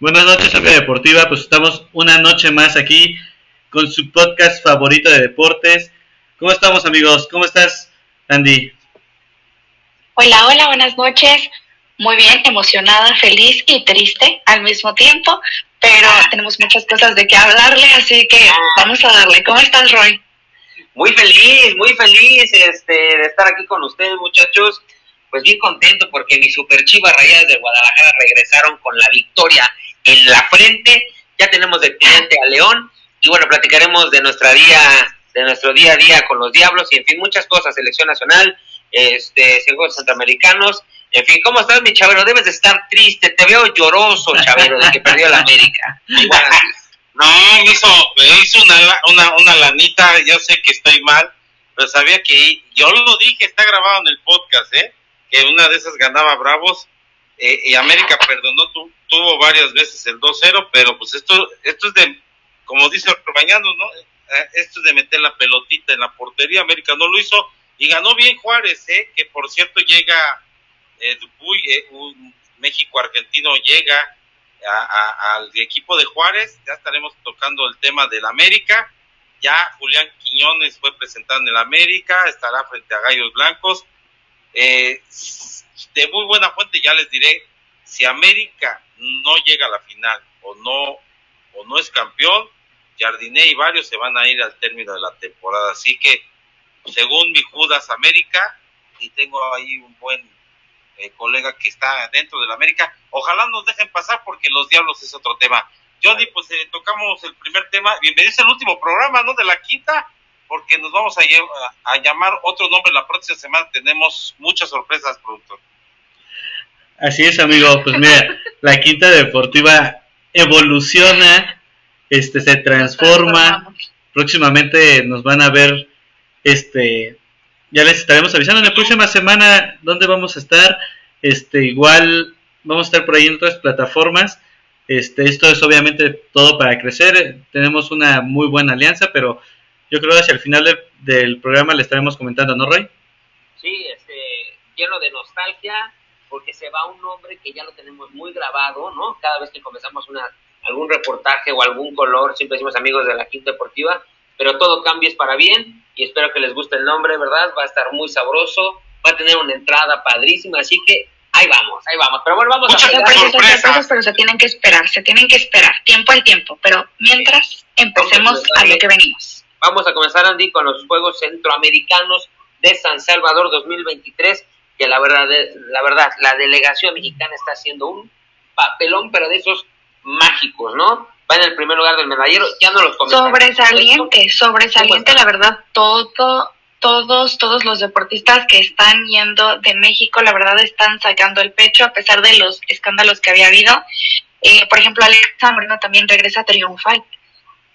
Buenas noches, amiga deportiva. Pues estamos una noche más aquí con su podcast favorito de deportes. ¿Cómo estamos, amigos? ¿Cómo estás, Andy? Hola, hola, buenas noches. Muy bien, emocionada, feliz y triste al mismo tiempo, pero tenemos muchas cosas de qué hablarle, así que vamos a darle. ¿Cómo estás, Roy? Muy feliz, muy feliz este, de estar aquí con ustedes, muchachos. Pues bien contento porque mis super chivas rayadas de Guadalajara regresaron con la victoria en la frente. Ya tenemos de cliente a León y bueno, platicaremos de nuestra día, de nuestro día a día con los Diablos y en fin, muchas cosas, selección nacional, este, Juegos Centroamericanos, en fin, ¿cómo estás, mi Chavero? Debes de estar triste, te veo lloroso, Chavero, de que perdió la América. no, me hizo, me hizo una, una, una lanita, yo sé que estoy mal, pero sabía que, yo lo dije, está grabado en el podcast, ¿eh? Que una de esas ganaba Bravos, eh, y América perdonó, tu, tuvo varias veces el 2-0, pero pues esto, esto es de, como dice Bañano, ¿no? Eh, esto es de meter la pelotita en la portería, América no lo hizo, y ganó bien Juárez, ¿eh? Que por cierto llega, eh, eh un México-Argentino llega al equipo de Juárez, ya estaremos tocando el tema del América, ya Julián Quiñones fue presentado en el América, estará frente a Gallos Blancos, eh, de muy buena fuente ya les diré, si América no llega a la final o no, o no es campeón, Jardiné y varios se van a ir al término de la temporada. Así que, según mi Judas América, y tengo ahí un buen eh, colega que está dentro de la América, ojalá nos dejen pasar porque los diablos es otro tema. Johnny, pues eh, tocamos el primer tema. Bienvenidos al último programa, ¿no? De la quinta porque nos vamos a, a, llamar otro nombre la próxima semana. Tenemos muchas sorpresas, productor. Así es, amigo. Pues mira, la quinta deportiva evoluciona, este, se transforma. Próximamente nos van a ver, este, ya les estaremos avisando en la próxima semana dónde vamos a estar. Este, igual vamos a estar por ahí en otras plataformas. Este, esto es obviamente todo para crecer. Tenemos una muy buena alianza, pero yo creo que hacia el final del programa le estaremos comentando, ¿no, Roy? Sí, este, lleno de nostalgia, porque se va un nombre que ya lo tenemos muy grabado, ¿no? Cada vez que comenzamos una, algún reportaje o algún color, siempre decimos amigos de la Quinta Deportiva, pero todo cambia es para bien y espero que les guste el nombre, ¿verdad? Va a estar muy sabroso, va a tener una entrada padrísima, así que ahí vamos, ahí vamos. Pero bueno, vamos a sorpresas, pero se tienen que esperar, se tienen que esperar, tiempo al tiempo, pero mientras empecemos a lo que venimos. Vamos a comenzar, Andy, con los Juegos Centroamericanos de San Salvador 2023, que la verdad, la verdad, la delegación mexicana está haciendo un papelón, pero de esos mágicos, ¿no? Va en el primer lugar del medallero, ya no los comentamos. Sobresaliente, sobresaliente, la verdad, todo, todos, todos los deportistas que están yendo de México, la verdad, están sacando el pecho a pesar de los escándalos que había habido. Eh, por ejemplo, Alexa Moreno también regresa triunfal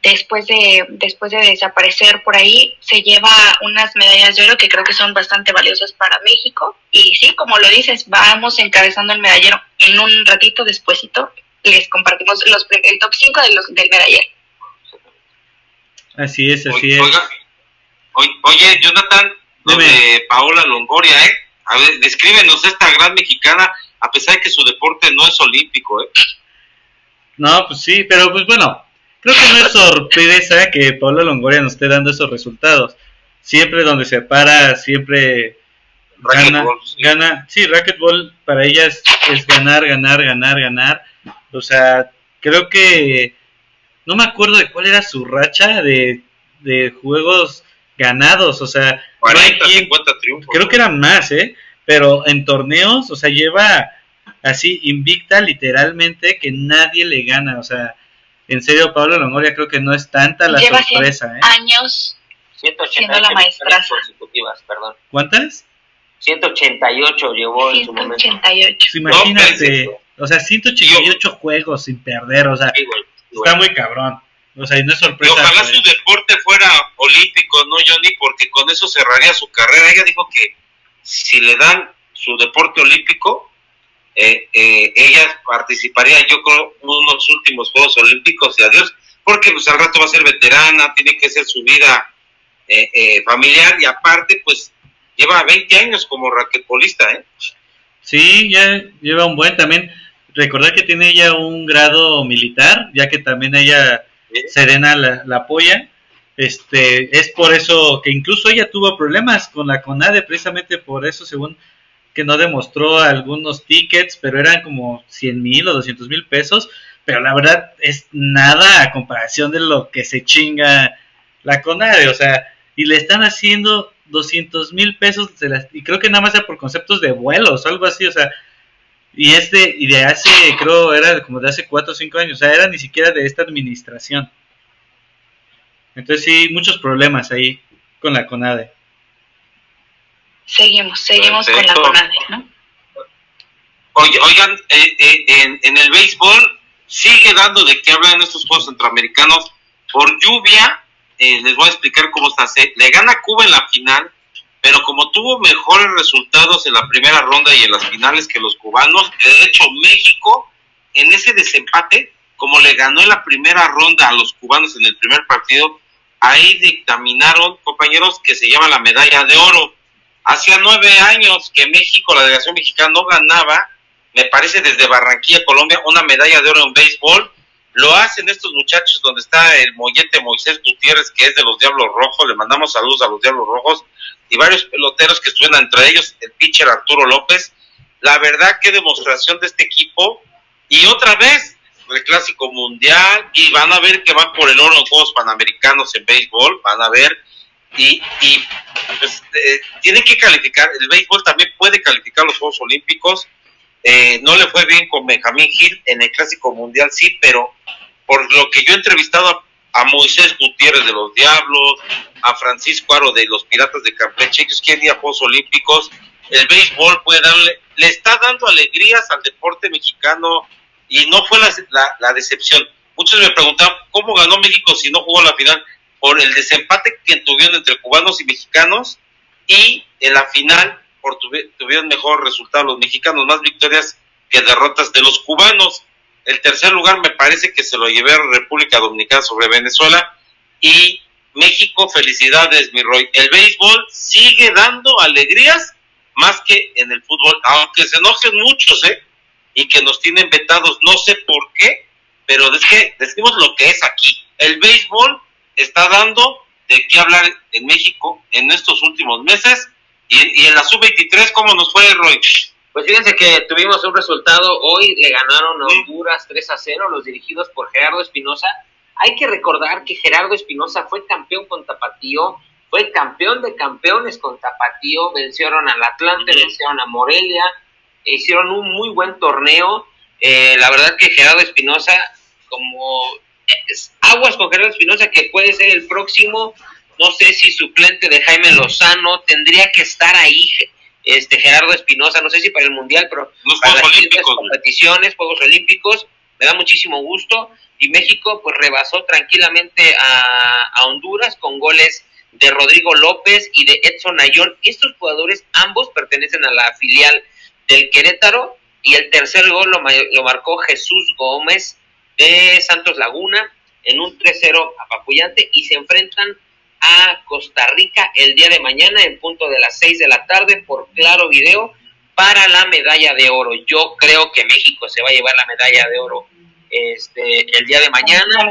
después de, después de desaparecer por ahí, se lleva unas medallas de oro que creo que son bastante valiosas para México. Y sí, como lo dices, vamos encabezando el medallero en un ratito despuesito. Les compartimos los, el top 5 de los, del medallero. Así es, así es. oye, Jonathan, de Paola Longoria, ¿eh? A ver, descríbenos esta gran mexicana, a pesar de que su deporte no es olímpico, ¿eh? No, pues sí, pero pues bueno, Creo que no es sorpresa que Paula Longoria nos esté dando esos resultados. Siempre donde se para, siempre gana, sí. gana. Sí, racquetball para ella es, ganar, ganar, ganar, ganar. O sea, creo que no me acuerdo de cuál era su racha de, de juegos ganados. O sea, 40, 50 triunfos. Creo que eran más, ¿eh? Pero en torneos, o sea, lleva así invicta literalmente que nadie le gana. O sea, en serio, Pablo Longoria creo que no es tanta la Lleva sorpresa. ¿eh? años siendo la maestra. Consecutivas, perdón. ¿Cuántas? 188 llevó en su momento. 188. Pues imagínate, o sea, 188 juegos sin perder, o sea, está muy cabrón. O sea, y no es sorpresa. Y ojalá su deporte fuera olímpico, ¿no, Johnny? Porque con eso cerraría su carrera. Ella dijo que si le dan su deporte olímpico, eh, eh, ella participaría, yo creo, en unos últimos Juegos Olímpicos y adiós, porque pues al rato va a ser veterana, tiene que ser su vida eh, eh, familiar y aparte, pues lleva 20 años como raquetbolista, ¿eh? Sí, ya lleva un buen también. recordar que tiene ella un grado militar, ya que también ella, Serena, la, la apoya. Este, es por eso que incluso ella tuvo problemas con la CONADE, precisamente por eso, según que no demostró algunos tickets, pero eran como 100 mil o 200 mil pesos, pero la verdad es nada a comparación de lo que se chinga la CONADE, o sea, y le están haciendo 200 mil pesos, y creo que nada más sea por conceptos de vuelos, algo así, o sea, y este, y de hace, creo, era como de hace 4 o 5 años, o sea, era ni siquiera de esta administración. Entonces sí, muchos problemas ahí con la CONADE. Seguimos, seguimos con la CONADE, ¿no? oigan, eh, eh, en, en, el béisbol sigue dando de qué hablar en estos Juegos Centroamericanos. Por lluvia, eh, les voy a explicar cómo está. Se, le gana Cuba en la final, pero como tuvo mejores resultados en la primera ronda y en las finales que los cubanos, de hecho México en ese desempate, como le ganó en la primera ronda a los cubanos en el primer partido, ahí dictaminaron, compañeros, que se llama la medalla de oro. Hacía nueve años que México, la delegación mexicana, no ganaba, me parece desde Barranquilla, Colombia, una medalla de oro en béisbol. Lo hacen estos muchachos donde está el mollete Moisés Gutiérrez, que es de los Diablos Rojos. Le mandamos saludos a los Diablos Rojos y varios peloteros que estuvieron entre ellos, el pitcher Arturo López. La verdad, qué demostración de este equipo. Y otra vez, el clásico mundial y van a ver que van por el oro en Juegos Panamericanos en béisbol, van a ver y, y pues, eh, tienen que calificar, el béisbol también puede calificar los Juegos Olímpicos, eh, no le fue bien con Benjamín Gil en el clásico mundial, sí, pero por lo que yo he entrevistado a, Moisés Gutiérrez de los Diablos, a Francisco Aro de los Piratas de Campeche, ellos quieren ir a Juegos Olímpicos, el béisbol puede darle, le está dando alegrías al deporte mexicano, y no fue la, la, decepción. Muchos me preguntaban cómo ganó México si no jugó la final por el desempate que tuvieron entre cubanos y mexicanos y en la final por tuvieron mejor resultado los mexicanos, más victorias que derrotas de los cubanos. El tercer lugar me parece que se lo llevé República Dominicana sobre Venezuela y México, felicidades, mi Roy. El béisbol sigue dando alegrías más que en el fútbol, aunque se enojen muchos, ¿eh? y que nos tienen vetados, no sé por qué, pero es que decimos lo que es aquí. El béisbol está dando de qué hablar en México en estos últimos meses y, en la sub-23, ¿cómo nos fue, Roy? Pues fíjense que tuvimos un resultado, hoy le ganaron a Honduras 3 a 0, los dirigidos por Gerardo Espinosa. Hay que recordar que Gerardo Espinosa fue campeón con Tapatío, fue campeón de campeones con Tapatío, vencieron al Atlante, vencieron a Morelia, hicieron un muy buen torneo. Eh, la verdad que Gerardo Espinosa, como aguas con Gerardo Espinosa, que puede ser el próximo, no sé si suplente de Jaime Lozano, tendría que estar ahí este Gerardo Espinosa, no sé si para el Mundial, pero para las competiciones, Juegos Olímpicos, me da muchísimo gusto. Y México pues rebasó tranquilamente a, a Honduras con goles de Rodrigo López y de Edson Ayón. Estos jugadores ambos pertenecen a la filial del Querétaro y el tercer gol lo, marcó Jesús Gómez de Santos Laguna en un 3-0 apapullante y se enfrentan a Costa Rica el día de mañana en punto de las 6 de la tarde por claro video para la medalla de oro. Yo creo que México se va a llevar la medalla de oro este el día de mañana.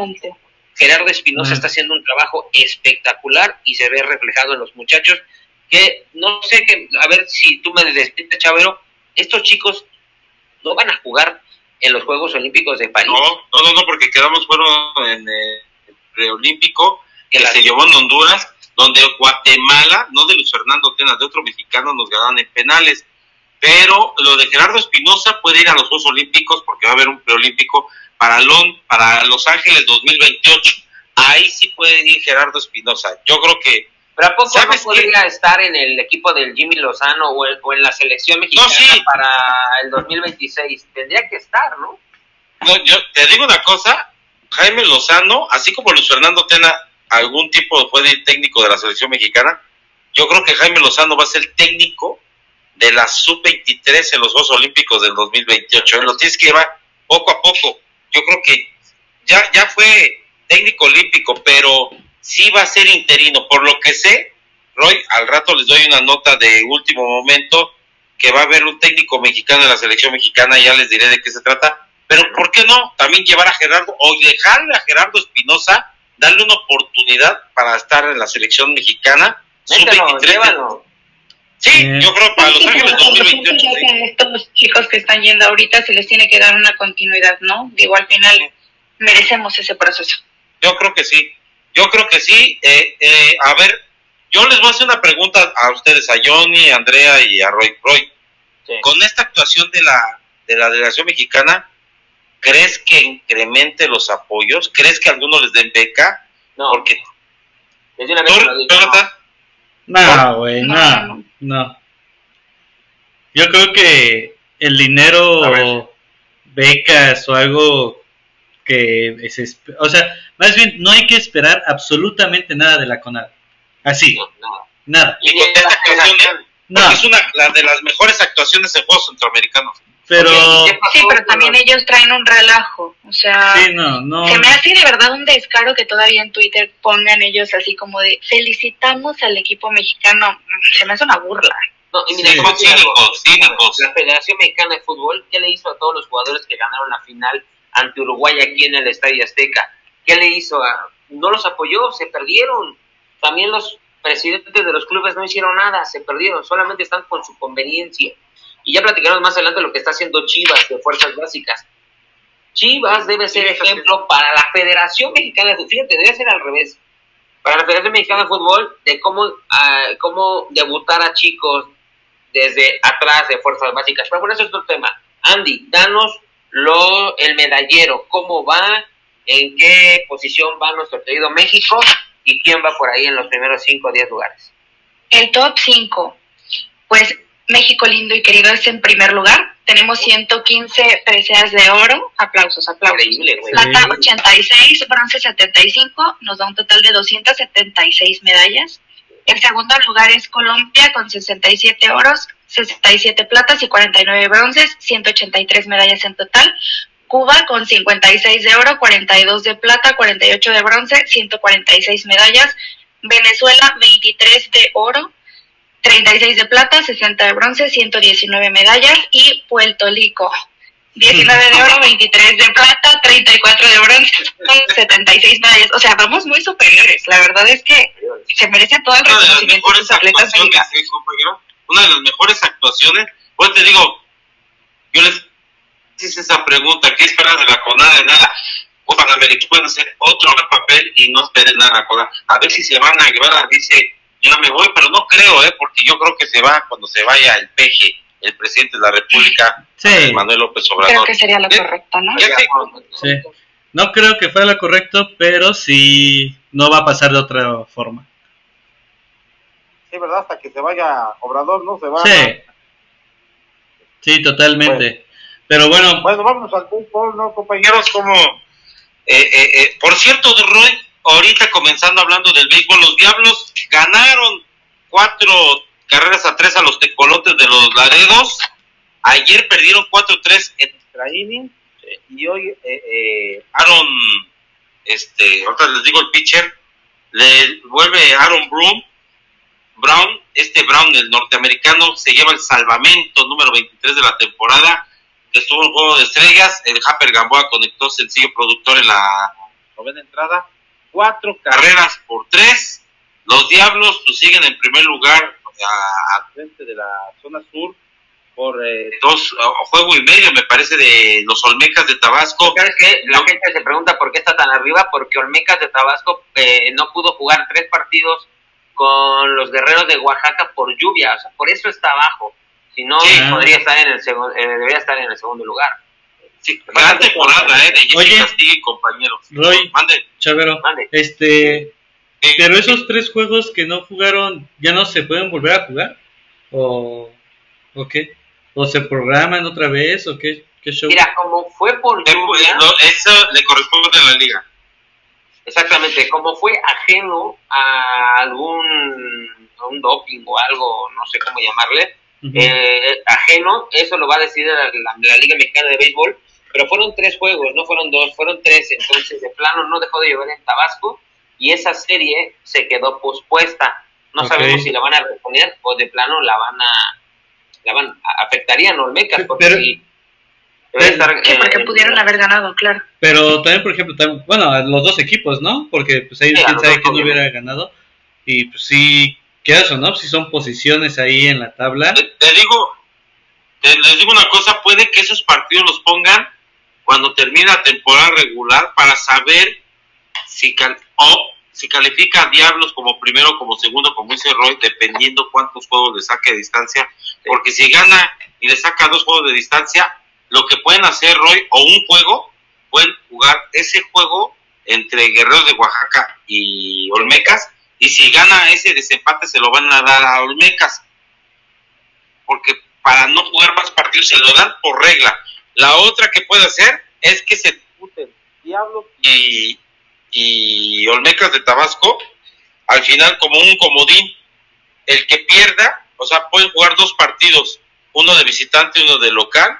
Gerardo Espinosa está haciendo un trabajo espectacular y se ve reflejado en los muchachos que no sé que a ver si tú me despides Chavero estos chicos no van a jugar en los Juegos Olímpicos de París. No, no, no, porque quedamos fueron en el preolímpico que se llevó en Honduras, donde Guatemala, no de Luis Fernando Tenas, de otro mexicano, nos ganaron en penales. Pero lo de Gerardo Espinosa puede ir a los Juegos Olímpicos porque va a haber un preolímpico para, para Los Ángeles 2028. Ahí sí puede ir Gerardo Espinosa. Yo creo que pero ¿a poco no podría estar en el equipo del Jimmy Lozano o, en la selección mexicana para el 2026? Tendría que estar, ¿no? No, yo te digo una cosa, Jaime Lozano, así como Luis Fernando Tena, algún tipo puede ir técnico de la selección mexicana, yo creo que Jaime Lozano va a ser el técnico de la sub-23 en los Juegos Olímpicos del 2028. Lo tienes que llevar poco a poco. Yo creo que ya, ya fue técnico olímpico, pero sí va a ser interino. Por lo que sé, Roy, al rato les doy una nota de último momento. que va a haber un técnico mexicano en la selección mexicana, ya les diré de qué se trata, pero ¿por qué no también llevar a Gerardo o dejarle a Gerardo Espinosa, darle una oportunidad para estar en la selección mexicana? Llévalo. Sí, Eh. yo creo para Los Sí, Ángeles pero siento 2028. ya sí. que a estos chicos que están yendo ahorita se les tiene que dar una continuidad, ¿no? Digo, al final merecemos ese proceso. Yo creo que sí. Yo creo que sí. Eh, eh, a ver, yo les voy a hacer una pregunta a ustedes, a Johnny, a Andrea y a Roy. Roy, Sí. con esta actuación de la, de la delegación mexicana, ¿crees que incremente los apoyos? ¿Crees que algunos les den beca? No, Porque tú, no. Güey, No, no, no. no. Yo creo que el dinero, becas o algo que es, o sea, más bien no hay que esperar absolutamente nada de la CONAD. Así, No, no. nada. y con esta actuación. No, es una la de las mejores actuaciones en Juegos Centroamericanos. pero Oye, ¿y qué pasó Sí, pero también los- ellos traen un relajo, o sea, sí, no, no. se me hace de verdad un descaro que todavía en Twitter pongan ellos así como de felicitamos al equipo mexicano, se me hace una burla. No, y mira, Sí, cínicos, cínicos. La Federación Mexicana de Fútbol, ¿qué le hizo a todos los jugadores que ganaron la final ante Uruguay aquí en el Estadio Azteca? ¿Qué le hizo? A... No los apoyó, se perdieron. También los presidentes de los clubes no hicieron nada, se perdieron, solamente están con su conveniencia. Y ya platicaremos más adelante lo que está haciendo Chivas de Fuerzas Básicas. Chivas debe ser ejemplo para la Federación Mexicana de Fútbol. Fíjate, debe ser al revés. Para la Federación Mexicana de Fútbol, de cómo, ah, cómo debutar a chicos desde atrás de Fuerzas Básicas. Pero bueno, eso es otro tema. Andy, danos lo, el medallero, cómo va, en qué posición va nuestro querido México y quién va por ahí en los primeros 5 o 10 lugares. El top 5, pues México lindo y querido es en primer lugar, tenemos 115 preseas de oro, aplausos, aplausos. Increíble, güey. Plata 86, bronce 75, nos da un total de 276 medallas. El segundo lugar es Colombia con 67 oros, 67 platas y 49 bronces, 183 medallas en total. Cuba con 56 de oro, 42 de plata, 48 de bronce, 146 medallas. Venezuela 23 de oro, 36 de plata, 60 de bronce, 119 medallas. Y Puerto Rico 19 de oro, 23 de plata, 34 de bronce, 76 medallas. O sea, vamos muy superiores. La verdad es que se merece todo el reconocimiento de los atletas mexicanos. Una de las mejores actuaciones. Pues te digo, yo les hice esa pregunta, ¿qué esperas de la CONADE? Nada. O Panamérica pueden hacer otro papel y no esperen nada a la CONADE. A ver si se van a llevar, dice, yo me voy, pero no creo, ¿eh? Porque yo creo que se va cuando se vaya el peje, el presidente de la República, Sí, Manuel López Creo Obrador. que sería lo Eh, correcto, ¿no? Ya sé. sí. No creo que fuera lo correcto, pero sí no va a pasar de otra forma. Sí, ¿verdad? Hasta que se vaya Obrador, ¿no? Se va. Sí. Sí, totalmente. Pero bueno, Bueno, vámonos al fútbol, ¿no, compañeros? como eh, eh, eh, por cierto Roy ahorita comenzando hablando del béisbol los diablos ganaron cuatro carreras a tres a los tecolotes de los laredos ayer perdieron 4-3 en eh, Y hoy, eh, eh, Aaron este ahorita les digo el pitcher le vuelve Aaron Brown Brown este Brown el norteamericano se lleva el salvamento número 23 de la temporada. Que estuvo en juego de estrellas. El Happer Gamboa conectó sencillo productor en la novena entrada. Cuatro carreras por tres. Los Diablos pues, siguen en primer lugar a- al frente de la zona sur por eh, dos juego y medio me parece de los Olmecas de Tabasco. ¿Sabes qué? La gente se pregunta por qué está tan arriba, porque Olmecas de Tabasco eh, no pudo jugar tres partidos con los guerreros de Oaxaca por lluvia, o sea, por eso está abajo. Si no, Sí. podría estar en el segundo, debería estar en el segundo lugar. Sí, gran temporada, ¿eh? De Oye. Castillo y compañeros. Roy. Mande. Chavero, Mande. este, Eh, pero esos tres juegos que no jugaron, ¿ya no se pueden volver a jugar? ¿O, o qué? ¿O se programan otra vez? ¿O qué, qué show? Mira, como fue por eh, lluvia, eso le corresponde a la liga. Exactamente, como fue ajeno a algún a un doping o algo, no sé cómo llamarle, eh, ajeno, eso lo va a decidir la, la- la Liga Mexicana de Béisbol, pero fueron tres juegos, no fueron dos, fueron tres, entonces de plano no dejó de llover en Tabasco y esa serie se quedó pospuesta. No sabemos si la van a reponer o de plano la van a la van, afectarían a Olmecas, porque Pero- si debe estar, Sí, eh, porque en- pudieron haber ganado, claro. Pero también, por ejemplo, bueno, a los dos equipos, ¿no? Porque pues ahí Sí, quién sabe quién hubiera ganado. Y pues sí, ¿qué eso, no? Si son posiciones ahí en la tabla. Te, te digo, te- les digo una cosa, puede que esos partidos los pongan cuando termine la temporada regular para saber si cal- o si califica a Diablos como primero o como segundo, como dice Roy, dependiendo cuántos juegos le saque de distancia, porque si gana y le saca dos juegos de distancia, lo que pueden hacer Roy o un juego, pueden jugar ese juego entre Guerreros de Oaxaca y Olmecas, y si gana ese desempate se lo van a dar a Olmecas porque para no jugar más partidos se lo dan por regla. La otra que puede hacer es que se disputen Diablos y, y Olmecas de Tabasco al final como un comodín. El que pierda, o sea, pueden jugar dos partidos, uno de visitante y uno de local,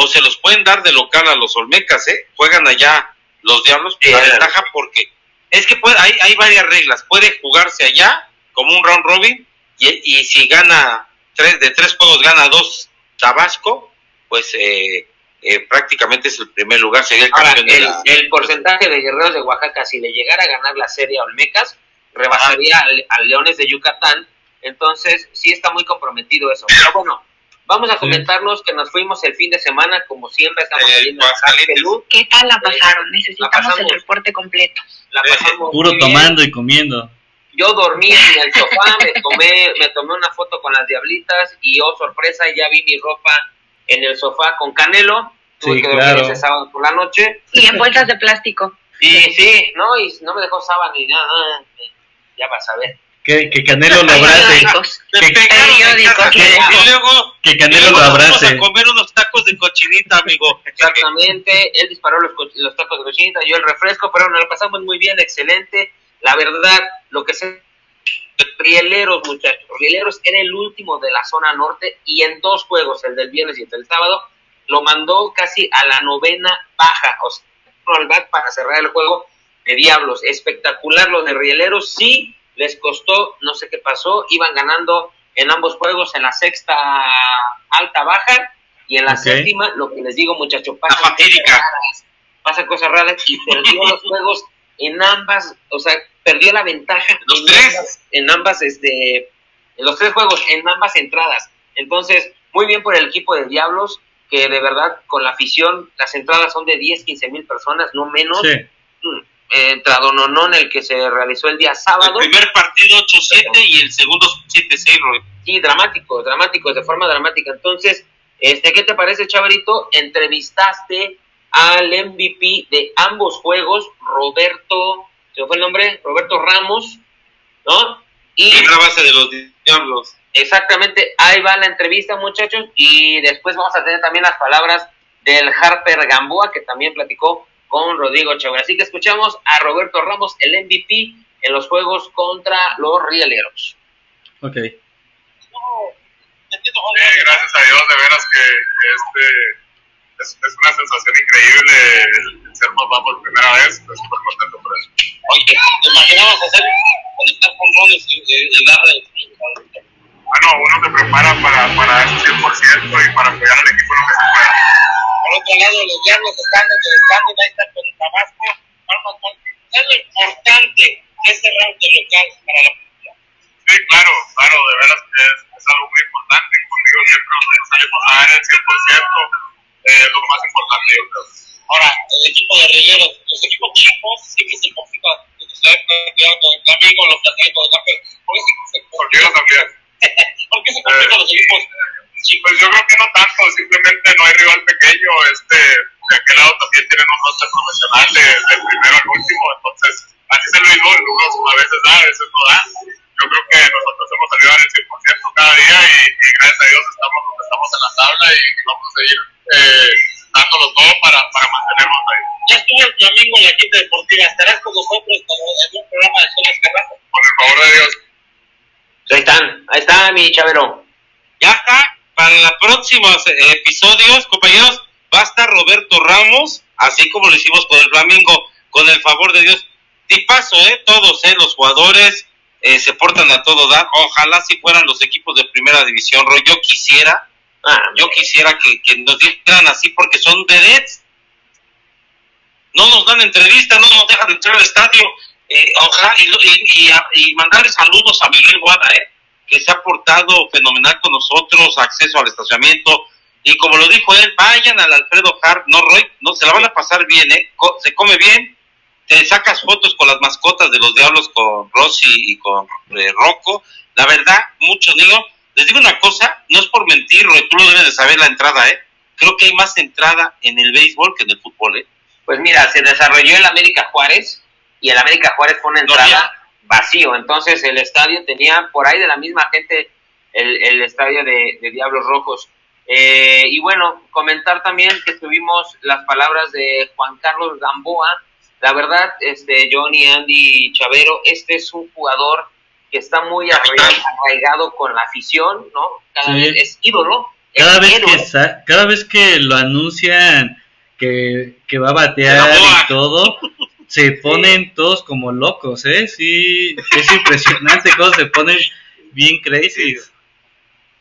o se los pueden dar de local a los Olmecas, ¿eh? Juegan allá los Diablos, Sí, la ventaja porque es que puede, hay, hay varias reglas, puede jugarse allá como un round robin y, y si gana tres de tres juegos gana dos Tabasco, pues eh, eh, prácticamente es el primer lugar, sería el Ahora, campeón de el, la... el porcentaje de guerreros de Oaxaca, si le llegara a ganar la serie a Olmecas, rebasaría al, al Leones de Yucatán. Entonces, sí está muy comprometido eso. Pero bueno, vamos a comentarnos que nos fuimos el fin de semana, como siempre estamos Eh. ¿Qué tal la pasaron? Necesitamos pasamos. el reporte completo. La Eh, pasamos Puro bien. tomando y comiendo. Yo dormí en el sofá, me tomé, me tomé una foto con las diablitas y oh sorpresa, ya vi mi ropa en el sofá con Canelo. Tuve Sí, que dormir claro. ese sábado por la noche. Y en bolsas de plástico. Y sí, no, y no me dejó sábana ni nada. Ya vas a ver. Que, que Canelo lo abrace. Que- periódicos, y luego, Que y Canelo luego lo abrace. a comer unos tacos de cochinita, amigo. Exactamente, él disparó los, los tacos de cochinita, yo el refresco, pero nos lo pasamos muy bien, excelente. La verdad, lo que se... Rieleros, muchachos. Rieleros era el último de la zona norte y en dos juegos, el del viernes y el del sábado, lo mandó casi a la novena baja, o sea, al bat para cerrar el juego de Diablos. Espectacular lo de Rieleros, sí, les costó, no sé qué pasó, iban ganando en ambos juegos en la sexta alta baja y en la séptima, lo que les digo muchachos, fatídica. cosas raras, pasan cosas raras y perdió los juegos en ambas, o sea, perdió la ventaja Los en tres. ambas, en ambas, este, en los tres juegos, en ambas entradas. Entonces, muy bien por el equipo de Diablos, que de verdad con la afición, las entradas son de 10, 15 mil personas, no menos. Sí. Mm, eh, Entradononón, el que se realizó el día El sábado. primer partido 8-7 y el segundo 7-6, Roy. Sí, dramáticos, dramáticos, de forma dramática. Entonces, este, ¿qué te parece, Chavarito? Entrevistaste al MVP de ambos juegos, Roberto, ¿se fue el nombre? Roberto Ramos, ¿no? Y Primera base de los Diablos. exactamente, ahí va la entrevista, muchachos, y después vamos a tener también las palabras del Harper Gamboa, que también platicó con Rodrigo Chávez. Así que escuchamos a Roberto Ramos, el MVP, en los juegos contra los Rieleros. Ok. Eh, gracias a Dios, de veras que, que este es, es una sensación increíble el ser papá por primera vez. Estoy súper contento por eso. Oye, ¿te imaginabas hacer, conectar con roles y, y, y darle Bueno, uno se prepara para, para eso 100% y para apoyar al equipo en lo que se pueda. Por otro lado, los Diablos están en el standing, ahí están con Tabasco. Vamos, con- ¿Qué es lo importante de este round de local para la película? Sí, claro, claro, de veras que es, es algo muy importante. Conmigo siempre nos salimos a dar el 100%, eh, lo más importante, yo creo. Ahora, el equipo de Rilleros, los equipos chicos sí que se complican. Ustedes cuidado con el amigo, los de ¿Por qué se, Porque yo también. ¿Por qué se complican los equipos chicos? Pues yo creo que no tanto, simplemente no hay rival pequeño. Este, de aquel lado también tienen un roster profesional de- del primero al último, entonces así se lo digo, unos a veces da, a veces no da. Yo creo que nosotros hemos salido al 100% cada día y, y gracias a Dios estamos donde estamos en la tabla y vamos a seguir eh, dándolo todo para, para mantenernos ahí. Ya estuvo el domingo en la quinta deportiva. Estarás con nosotros en un programa de Soles Carranza. Con el favor de Dios. Ahí están, ahí está mi chavero. Ya está. Para los próximos eh, episodios, compañeros, va a estar Roberto Ramos, así como lo hicimos con el Flamingo, con el favor de Dios. Y paso, ¿eh? Todos, ¿eh? Los jugadores, eh, se portan a todo dar. Ojalá si fueran los equipos de primera división, Roy. Yo quisiera, Ah, yo quisiera que, que nos dieran así porque son vedettes. No nos dan entrevista, no nos dejan entrar al estadio. Eh, ojalá y, y, y, y mandarle saludos a Miguel Guada, eh, que se ha portado fenomenal con nosotros, acceso al estacionamiento. Y como lo dijo él, vayan al Alfredo Hart, no Roy, no se la van a pasar bien, eh, co- se come bien, te sacas fotos con las mascotas de los diablos, con Rosy y con eh, Rocco. La verdad, muchos niños, les digo una cosa, no es por mentir, Roy, tú lo debes de saber la entrada, ¿eh? Creo que hay más entrada en el béisbol que en el fútbol, ¿eh? Pues mira, se desarrolló el América Juárez y el América Juárez fue una entrada vacío. Entonces el estadio tenía por ahí de la misma gente el, el estadio de, de Diablos Rojos. Eh, y bueno, comentar también que tuvimos las palabras de Juan Carlos Gamboa. La verdad, este Johnny, Andy Chavero, este es un jugador que está muy arraiga- arraigado con la afición, ¿no? Cada Sí. vez es ídolo. es Cada vez, héroe. que cada vez que lo anuncian que, que va a batear y todo, se ponen todos como locos, ¿eh? Sí, es impresionante cómo se ponen bien crazy.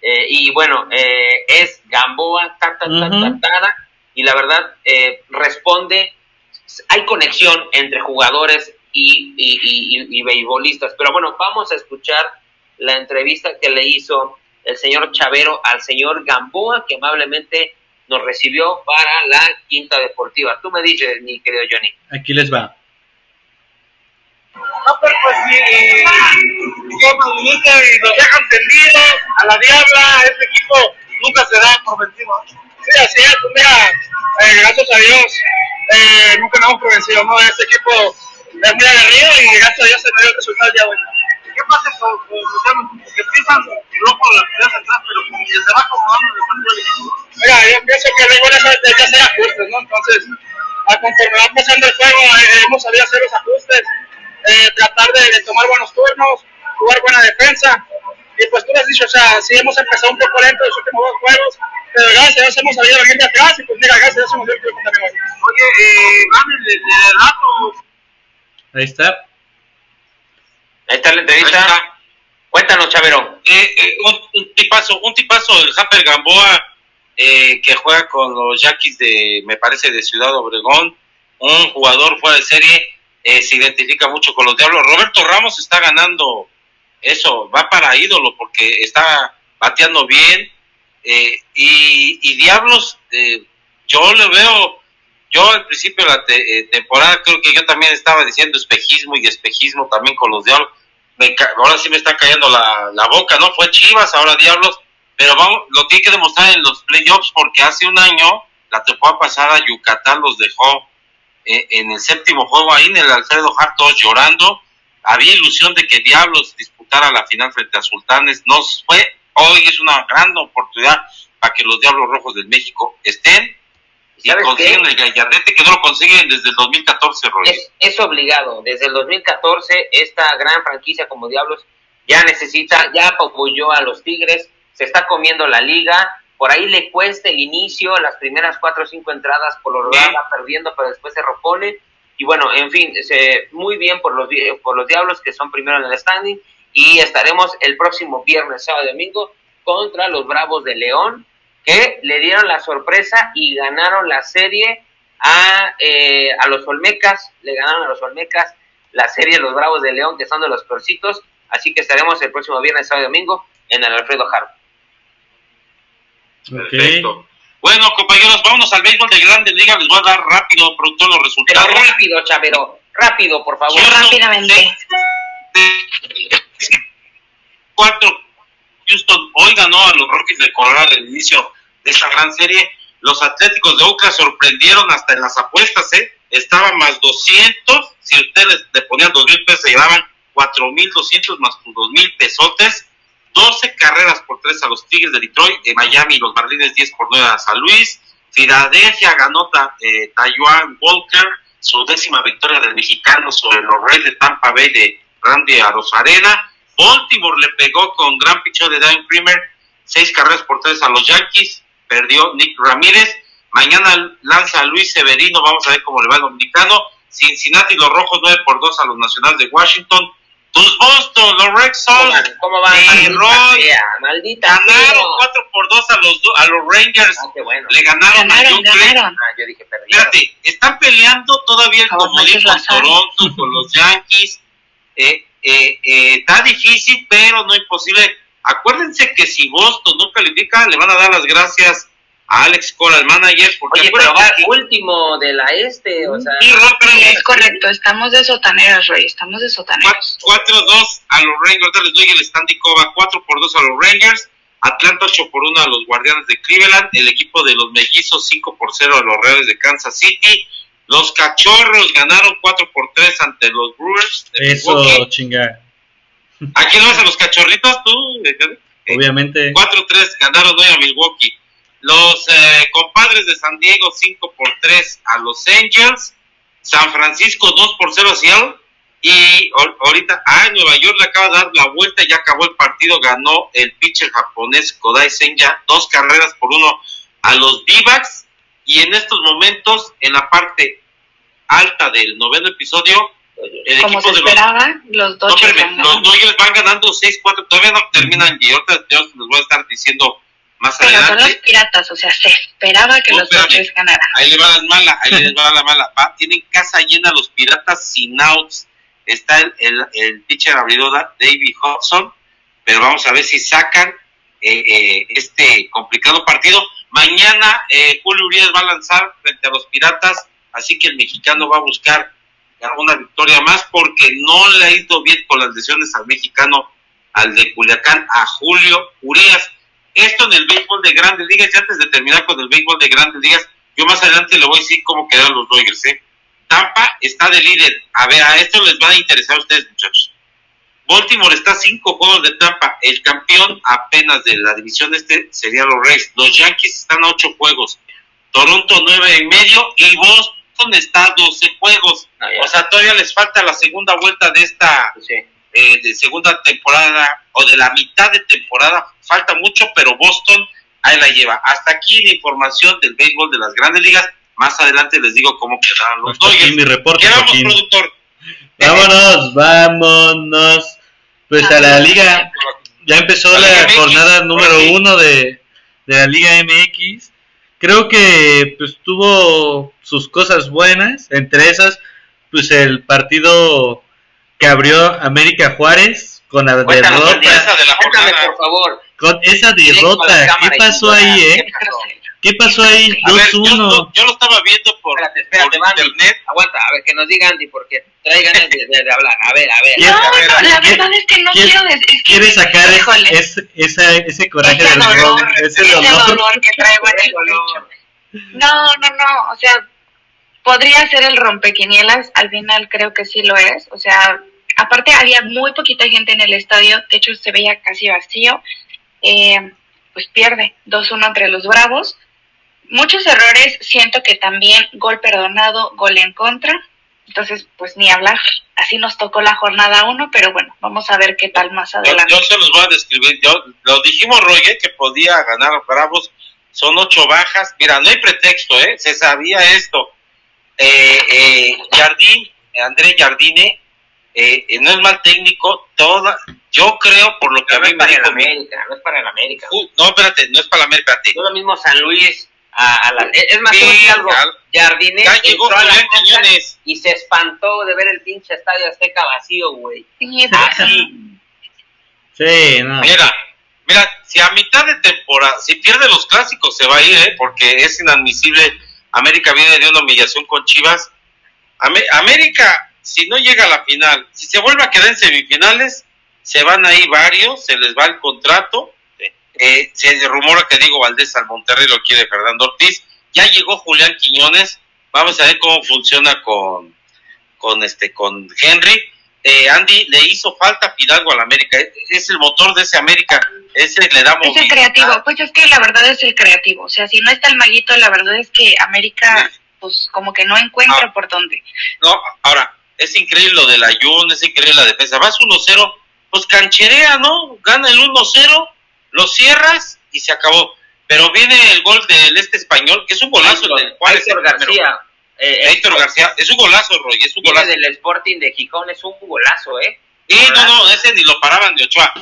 Eh, y bueno, eh, es Gamboa, ta, ta, ta, ta, y la verdad eh, responde, hay conexión entre jugadores y, y, y, y- y beisbolistas, pero bueno, vamos a escuchar la entrevista que le hizo el señor Chavero al señor Gamboa, que amablemente nos recibió para la quinta deportiva. Tú me dices, mi querido Johnny. Aquí les va. No, pero pues sí, y nos dejan tendidos a la diabla, este equipo nunca se da por vencido. Sí, así es, pues mira, eh, gracias a Dios, eh, nunca nos hemos por vencido, ¿no? Este equipo es muy aguerrido y gracias a Dios se me dio el resultado de hoy. ¿Qué pasa con, llanos? Que empiezan locos las peleas atrás, pero como que se va acomodando el partido del equipo. Mira, yo pienso que luego de que hacer ajustes, ¿no? Entonces, a conforme va pasando el juego, eh, hemos sabido hacer los ajustes, tomar buenos turnos, jugar buena defensa. Y pues tú lo has dicho, o sea, sí hemos empezado un poco lento los últimos dos juegos, pero gracias a Dios hemos sabido venir de atrás y pues mira, gracias a Dios hemos dio el hoy. Oye, eh, Mami, de, de rato, Ahí está. Ahí está la entrevista. está. Cuéntanos, Chavero. Eh, eh, un, un tipazo, un tipazo, el Hamper Gamboa, eh, que juega con los Yaquis de, me parece, de Ciudad Obregón, un jugador fuera de serie, eh, se identifica mucho con los Diablos. Roberto Ramos está ganando eso, va para ídolo porque está bateando bien. eh, y, Diablos, eh, yo le veo, yo al principio de la te- eh, temporada creo que yo también estaba diciendo espejismo y espejismo también con los Diablos me ahora sí me está cayendo la, la boca, ¿no? Fue Chivas, ahora Diablos, pero vamos, lo tiene que demostrar en los playoffs porque hace un año, la temporada pasada, Yucatán los dejó eh, en el séptimo juego ahí en el Alfredo Hart, todos llorando. Había ilusión de que Diablos disputara la final frente a Sultanes, no fue. Hoy es una gran oportunidad para que los Diablos Rojos del México estén y ¿Sabes consiguen qué? el gallardete que no lo consiguen desde el 2014, Roy. Es, es obligado. Desde el 2014, esta gran franquicia como Diablos ya necesita, ya apoyó a los Tigres, se está comiendo la liga. Por ahí le cuesta el inicio, las primeras cuatro o cinco entradas por lo va perdiendo, pero después se repone. Y bueno, en fin, se, muy bien por los, por los Diablos que son primero en el standing. Y estaremos el próximo viernes, sábado y domingo contra los Bravos de León, que le dieron la sorpresa y ganaron la serie a, eh, a los Olmecas, le ganaron a los Olmecas la serie de los Bravos de León, que son de los peorcitos, así que estaremos el próximo viernes, sábado y domingo en el Alfredo Hart. Perfecto. Bueno, compañeros, vámonos al béisbol de Grandes Ligas. Les voy a dar rápido, productor, los Pero resultados. rápido, Chavero, rápido, por favor. Houston, Rápidamente. de- Cuatro. Houston hoy ganó a los Rockies de Colorado al inicio de esta gran serie. Los Atléticos de Oakland sorprendieron hasta en las apuestas, ¿eh? Estaban más 200. Si ustedes le ponían dos mil pesos, se llevaban 4.200 más tus dos mil pesotes. 12 carreras por 3 a los Tigres de Detroit. En Miami, los Marlins 10 por 9 a San Luis. Filadelfia ganó eh, Taiwan Walker su décima victoria del mexicano sobre los Reyes de Tampa Bay de Randy Arozarena. Baltimore le pegó con gran pichón de Dan Creamer, seis carreras por tres a los Yankees, perdió Nick Ramírez. Mañana lanza Luis Severino, vamos a ver cómo le va el dominicano. Cincinnati los Rojos 9 por 2 a los Nacionales de Washington. Tus Boston, los Red ¿Cómo Sox, van? ¿Cómo van? Sí, Maldita Roy. sea, Maldita ganaron sea. 4 por 2 a los, a los Rangers. Ah, qué bueno. Le ganaron, a Ganaron, Gray. ganaron. Ah, yo dije perdieron. Fíjate, están peleando todavía el A comodín con. Toronto, con los Yankees. Eh, eh, eh, está difícil, pero no imposible. Acuérdense que si Boston no califica, le van a dar las gracias a Alex Cora, el manager, porque Oye, pero va último de la este, o sea. Sí, es correcto, estamos de sotaneros, Roy, estamos de sotaneros. 4-2 a los Rangers, ahorita les doy el standing Cova, 4 por 2 a los Rangers, Atlanta 8 por 1 a los Guardianes de Cleveland, el equipo de los Mellizos 5 por 0 a los Reales de Kansas City, los Cachorros ganaron 4 por 3 ante los Brewers de Eso, Milwaukee. chinga. ¿A quién vas a los Cachorritos tú? Obviamente. 4-3 ganaron hoy a Milwaukee. Los eh, compadres de San Diego 5 por 3 a los Angels. San Francisco 2 por 0 a Seattle. Y ahor- ahorita, ah, Nueva York le acaba de dar la vuelta, ya acabó el partido, ganó el pitcher japonés Kodai Senja, dos carreras por uno a los D-backs. Y en estos momentos, en la parte alta del noveno episodio, el Como se equipo de los esperaba, los no, Dodgers van los ganando. Dodgers van ganando 6-4, todavía no terminan y ahorita yo les voy a estar diciendo más Pero son los adelante. piratas, o sea, se esperaba que No, los. Dodgers ganaran. Ahí le va la mala, ahí les va la mala. Va, tienen casa llena los piratas sin outs. Está el, el, el pitcher abridor David Hudson, pero vamos a ver si sacan eh, eh, este complicado partido. Mañana eh, Julio Urias va a lanzar frente a los piratas, así que el mexicano va a buscar una victoria más porque no le ha ido bien con las lesiones al mexicano, al de Culiacán, a Julio Urias. Esto en el béisbol de grandes ligas, y antes de terminar con el béisbol de grandes ligas, yo más adelante le voy a decir cómo quedaron los Dodgers. ¿eh? Tampa está de líder. A ver, a esto les va a interesar a ustedes, muchachos. Baltimore está a cinco juegos de Tampa. El campeón apenas de la división este sería los Rays. Los Yankees están a ocho juegos. Toronto nueve y medio y Boston está a 12 juegos. Ya. O sea, todavía les falta la segunda vuelta de esta Sí. Eh, de segunda temporada o de la mitad de temporada. Falta mucho, pero Boston ahí la lleva. Hasta aquí la información del béisbol de las grandes ligas. Más adelante les digo cómo quedaron los Dodgers. mi reporte, ¿Qué vamos, Joaquín. productor? Vámonos, vámonos. Pues a la liga, ya empezó La la, jornada número uno de, de la Liga MX. Creo que pues tuvo sus cosas buenas, entre esas, pues el partido que abrió América Juárez con la Cuéntanos, derrota, Esa de la Cuéntame, por favor. con esa derrota, ¿qué pasó ahí, eh? ¿qué pasó? ¿Qué pasó ahí? A ver, yo, 2-1. lo- yo lo estaba viendo por, Espérate, espérate, por internet. Aguanta, a ver, que nos diga Andy, porque trae ganas de, de- de hablar. A ver, a ver. ¿Quién- No, a ver, a ver. la ¿quién- verdad es que no quiero decir. es que- Quiere sacar es- esa, ese coraje ese del dolor, ese ese dolor. dolor que traigo en el pecho. No, no, no, o sea, podría ser el rompequinielas, al final creo que sí lo es, o sea, aparte había muy poquita gente en el estadio, de hecho se veía casi vacío, eh, pues pierde 2-1 entre los Bravos, muchos errores, siento que también gol perdonado, gol en contra, entonces pues ni hablar, así nos tocó la jornada 1, pero bueno, vamos a ver qué tal más Yo, adelante. yo se los voy a describir. Yo, lo dijimos, Roy, eh, que podía ganar Bravos. Son ocho bajas. Mira, no hay pretexto, ¿eh? Se sabía esto. Eh, eh, Jardín, André Jardine, eh, eh, no es mal técnico. Toda, yo creo, por lo que No a mí me el dijo América, no es para el América. Uh, no, espérate, no es para la América. espérate. No es lo mismo San Luis a, a la... Es más, Sí, algo. Jardiné Ya llegó entró a la Quiñones. y se espantó de ver el pinche estadio Azteca vacío, güey. Sí, Así. Sí, no. Mira, mira, si a mitad de temporada, si pierde los clásicos se va a ir, ¿eh? porque es inadmisible. América viene de una humillación con Chivas. Amé- América, si no llega a la final, si se vuelve a quedar en semifinales, se van ahí varios, se les va el contrato. Eh, se rumora que Diego Valdés al Monterrey lo quiere Fernando Ortiz. Ya llegó Julián Quiñones. Vamos a ver cómo funciona con, con este con Henry. Eh, Andy le hizo falta Fidalgo al América. Es, es el motor de ese América. Ese le da Es el creativo, pues es que la verdad es el creativo. O sea, si no está el maguito, la verdad es que América, pues como que no encuentra Ah. por dónde. No, ahora, es increíble lo del Ayun, es increíble la defensa. Vas 1-0, pues cancherea, ¿no? Gana el 1-0, lo cierras y se acabó. Pero viene el gol del este español, que es un golazo del cual es Héctor. García. Eh, Héctor García, es un golazo, Roy, es un golazo. del Sporting de Gijón, es un golazo, ¿eh? Y no, no, ese ni lo paraban de Ochoa.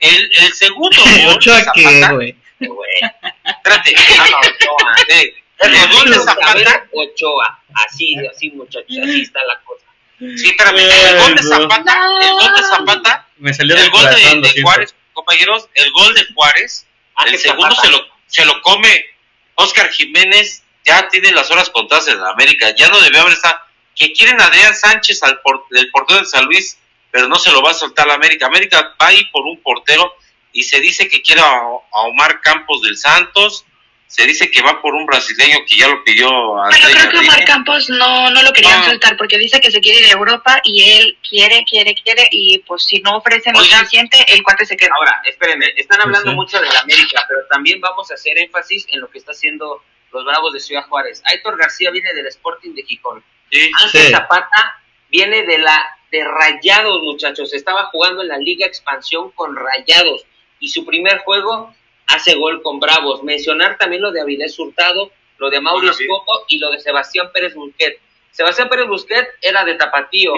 El, el segundo gol. ¿Ochoa qué, güey? Güey. Espérate. Ah, no, Ochoa. eh, El gol de Zapata. Ochoa. Así, así, muchachos. Así está la cosa. Sí, espérame. El gol de. Zapata. El gol de Zapata. Me salió El gol de, de. Juárez, compañeros. El gol de Juárez. Ah, El segundo se lo, se lo come Oscar Jiménez. Ya tiene las horas contadas en América. Ya no debió haber estado. Que quieren a Adrián Sánchez, al por- del portero de San Luis, pero no se lo va a soltar a América. América va a ir por un portero y se dice que quiere a, a Omar Campos del Santos. Se dice que va por un brasileño que ya lo pidió a Pero André creo que Omar. Campos no, no lo querían soltar porque dice que se quiere ir a Europa y él quiere, quiere, quiere y pues si no ofrecen lo suficiente, el cuate se queda. Ahora, espérenme, están hablando sí. mucho de la América, pero también vamos a hacer énfasis en lo que está haciendo los Bravos de Ciudad Juárez. Aitor García viene del Sporting de Gijón. Sí. Ángel Sí. Zapata viene de la de Rayados, muchachos. Estaba jugando en la Liga Expansión con Rayados y su primer juego hace gol con Bravos. Mencionar también lo de Avilés Hurtado, lo de Mauricio. Coto y lo de Sebastián Pérez Busquet. Sebastián Pérez Busquet era de Tapatío.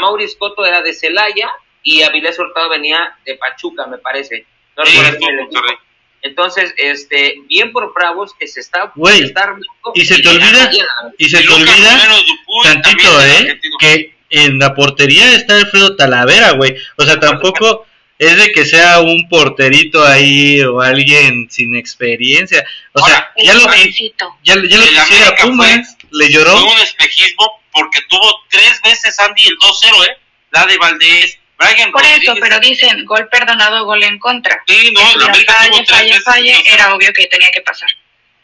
Mauricio Coto era de Celaya y Avilés Hurtado venía de Pachuca, me parece. No Sí, recuerdo Entonces, este, bien por Bravos que se está, Güey, se está armando y se te olvida-. Y se te olvida tantito, ¿eh? Que en la portería está Alfredo Talavera, güey. O sea, tampoco es de que sea un porterito ahí o alguien sin experiencia. O sea, Ahora, ya lo, ya, ya lo quisiera Pumas, le Fue lloró. un espejismo porque tuvo tres veces Andy el 2-0, ¿eh? La de Valdés, Brian Por eso, pero dicen gol perdonado, gol en contra. Sí, no, la Si América tuvo falle, tres falle, falle, el 2-0. era obvio que tenía que pasar.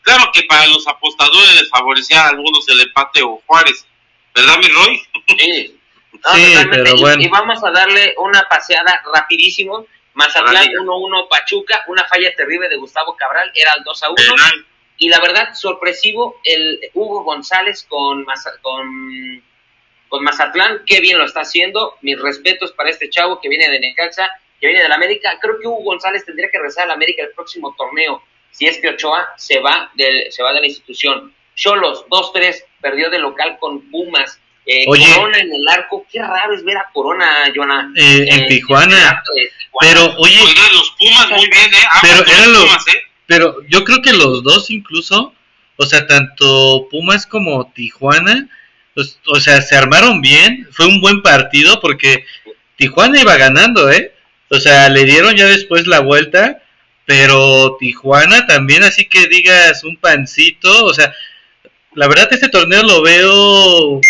Claro que para los apostadores les favorecía a algunos el empate o Juárez. ¿Verdad, mi Roy? Sí, No, Sí, totalmente. pero Y- bueno. Y, vamos a darle una paseada rapidísimo. Mazatlán Órale. 1-1 Pachuca, una falla terrible de Gustavo Cabral, era el 2-1. Penal. Y la verdad, sorpresivo, el Hugo González con, Maza- con, con Mazatlán, qué bien lo está haciendo. Mis respetos para este chavo que viene de Necaxa, que viene de la América. Creo que Hugo González tendría que rezar a la América el próximo torneo, si es que Ochoa se va, del, se va de la institución. Cholos, 2-3, perdió de local con Pumas. Eh, Oye. Corona en el arco, qué raro es ver a Corona, Jonah. Eh, en Eh, Tijuana. Pero, oye, los Pumas muy bien, ¿eh? Pero eran los- Pumas, ¿eh? pero yo creo que los dos incluso, o sea, tanto Pumas como Tijuana, pues, o sea, se armaron bien. Fue un buen partido porque Tijuana iba ganando, ¿eh? O sea, le dieron ya después la vuelta, pero Tijuana también, así que digas un pancito, o sea, la verdad este torneo lo veo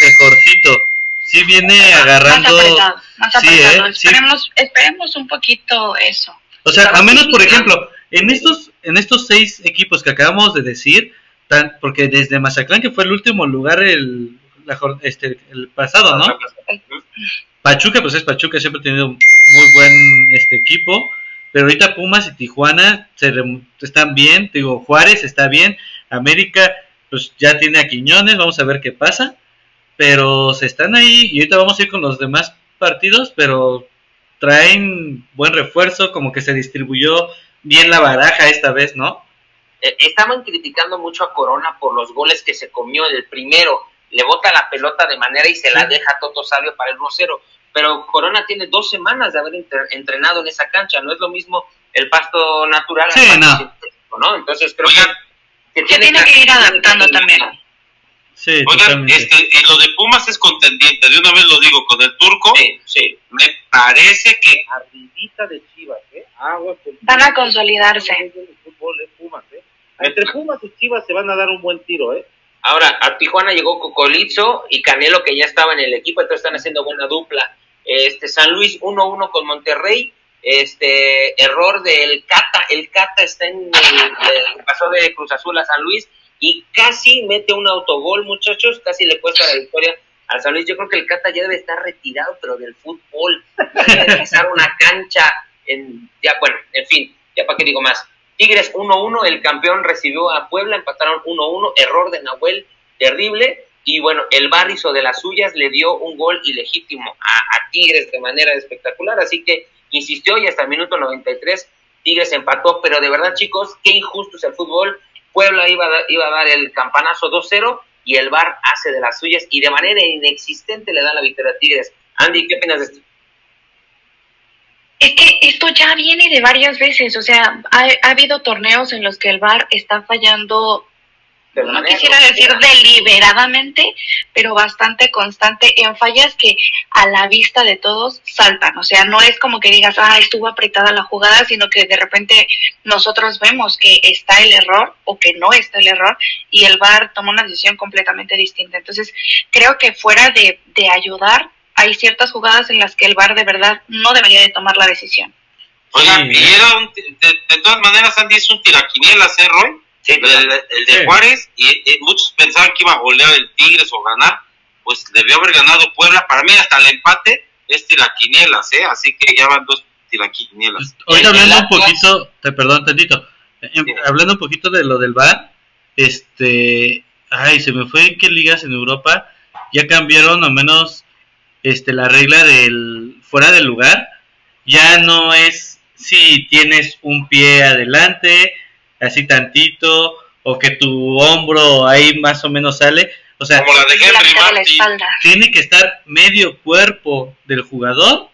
mejorcito. Sí viene agarrando, Más apretado, más Sí. ¿eh? Sí. Esperemos, esperemos un poquito eso. o sea, a menos por ejemplo, en estos en estos seis equipos que acabamos de decir, tan, porque desde Mazatlán que fue el último lugar el la este el pasado, ¿no? Pachuca, pues es Pachuca, siempre ha tenido muy buen este equipo. Pero ahorita Pumas y Tijuana se están bien. Digo, Juárez está bien. América, pues ya tiene a Quiñones. Vamos a ver qué pasa. Pero se están ahí. Y ahorita vamos a ir con los demás partidos. Pero traen buen refuerzo. Como que se distribuyó bien la baraja esta vez, ¿no? Eh, estaban criticando mucho a Corona por los goles que se comió en el primero. Le bota la pelota de manera y se la deja a Toto Sabio para el 1-0. Pero Corona tiene dos semanas de haber entre- entrenado en esa cancha. No es lo mismo el pasto natural al pasto no. sintético, ¿no? Entonces creo que, Se tiene que ir adaptando también. Sí, Oigan, este, y lo de Pumas es contendiente, de una vez lo digo, con el turco, Sí, sí. me parece que arribita de Chivas, ¿eh? Aguas con Van a consolidarse. El fútbol es Pumas, ¿eh? Entre Pumas y Chivas se van a dar un buen tiro, ¿eh? Ahora, a Tijuana llegó Cocolizo y Canelo, que ya estaba en el equipo, entonces están haciendo buena dupla. Este San Luis 1-1 con Monterrey. Este error del Cata. El Cata está en el, pasó de Cruz Azul a San Luis y casi mete un autogol, muchachos. Casi le cuesta la victoria al San Luis. Yo creo que el Cata ya debe estar retirado, pero del fútbol. Debe pisar una cancha. En, ya, bueno, en fin, ya para qué digo más. Tigres 1-1, el campeón recibió a Puebla, empataron 1-1, error de Nahuel, terrible. Y bueno, el Bar hizo de las suyas, le dio un gol ilegítimo a, Tigres de manera espectacular, así que insistió y hasta el minuto 93 Tigres empató, pero de verdad chicos, qué injusto es el fútbol. Puebla iba a, dar- iba a dar el campanazo 2-0 y el Bar hace de las suyas y de manera inexistente le da la victoria a Tigres. Andy, ¿qué opinas de esto? Es que esto ya viene de varias veces, o sea, ha, ha habido torneos en los que el VAR está fallando no quisiera decir deliberadamente, pero bastante constante en fallas que a la vista de todos saltan. O sea, no es como que digas, ah, estuvo apretada la jugada, sino que de repente nosotros vemos que está el error o que no está el error y el VAR toma una decisión completamente distinta. Entonces, creo que fuera de, de ayudar, hay ciertas jugadas en las que el VAR de verdad no debería de tomar la decisión. Oigan, Sí. y era un, ti- de, de todas maneras, Andy es un tiraquinielas, ¿eh, Roy? Sí, El, el de Sí. Juárez, y, y muchos pensaban que iba a golear el Tigres o ganar, pues debió haber ganado Puebla. Para mí, hasta el empate es tiraquinielas, ¿eh? Así que ya van dos tiraquinielas. El- el hablando un poquito, te perdón tantito, Sí. hablando un poquito de lo del VAR, este, ay, se me fue en qué ligas en Europa ya cambiaron al menos este la regla del fuera del lugar, ya no es si tienes un pie adelante, así tantito, o que tu hombro ahí más o menos sale, o sea, Como la de La Henry mitad de la Martin. espalda. tiene que estar medio cuerpo del jugador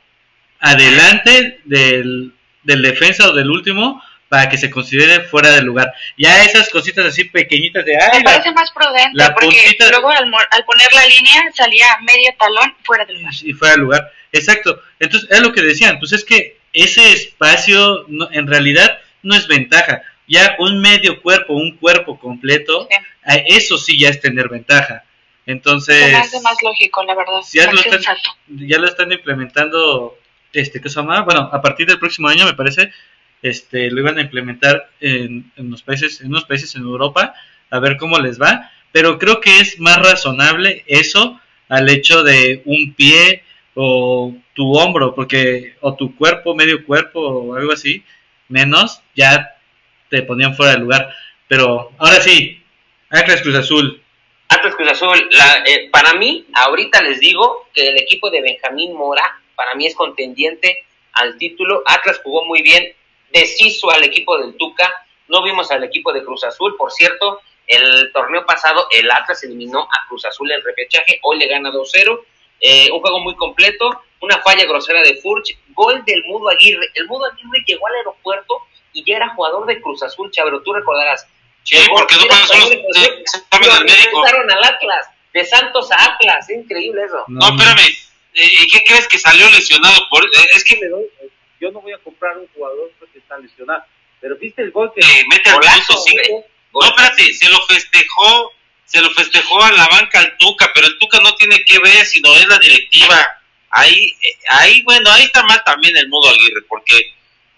adelante del, del defensa o del último para que se considere fuera del lugar. Ya esas cositas así pequeñitas de ay, Me la- parece más prudente la porque puntita- luego al, al poner la línea salía medio talón fuera del lugar. y fuera del lugar. Exacto. Entonces, es lo que decían, pues es que ese espacio no- en realidad no es ventaja. Ya un medio cuerpo, un cuerpo completo, Sí. eso sí ya es tener ventaja. Entonces, hace más lógico, la verdad. Ya más lo están- sensato. ya lo están implementando, este, ¿qué se llama? Bueno, a partir del próximo año, me parece, este, lo iban a implementar en, en los países, en unos países en Europa, a ver cómo les va, pero creo que es más razonable eso al hecho de un pie o tu hombro, porque, o tu cuerpo, medio cuerpo o algo así, menos, ya te ponían fuera de lugar. Pero, ahora sí, Atlas Cruz Azul, Atlas Cruz Azul, la- eh, para mí, ahorita les digo que el equipo de Benjamín Mora, para mí es contendiente al título. Atlas jugó muy bien, deshizo al equipo del Tuca. No vimos al equipo de Cruz Azul, por cierto. El torneo pasado, el Atlas eliminó a Cruz Azul en repechaje. Hoy le gana 2-0. Eh, un juego muy completo. Una falla grosera de Furch. Gol del Mudo Aguirre. El Mudo Aguirre llegó al aeropuerto y ya era jugador de Cruz Azul, Chabro. Tú recordarás. Sí, Llegó, porque pasó los regresaron al Atlas, de Santos a Atlas, es increíble eso. No, espérame. eh, ¿Y qué crees que salió lesionado? Por, eh, es que le doy, eh, yo no voy a comprar un jugador está lesionado. Pero viste el gol que eh, mete al Golazo, minuto cinco. güey. No, espérate, se lo festejó, se lo festejó a la banca al Tuca, pero el Tuca no tiene que ver, sino es la directiva. Ahí, eh, ahí, bueno, ahí está mal también el modo Aguirre, porque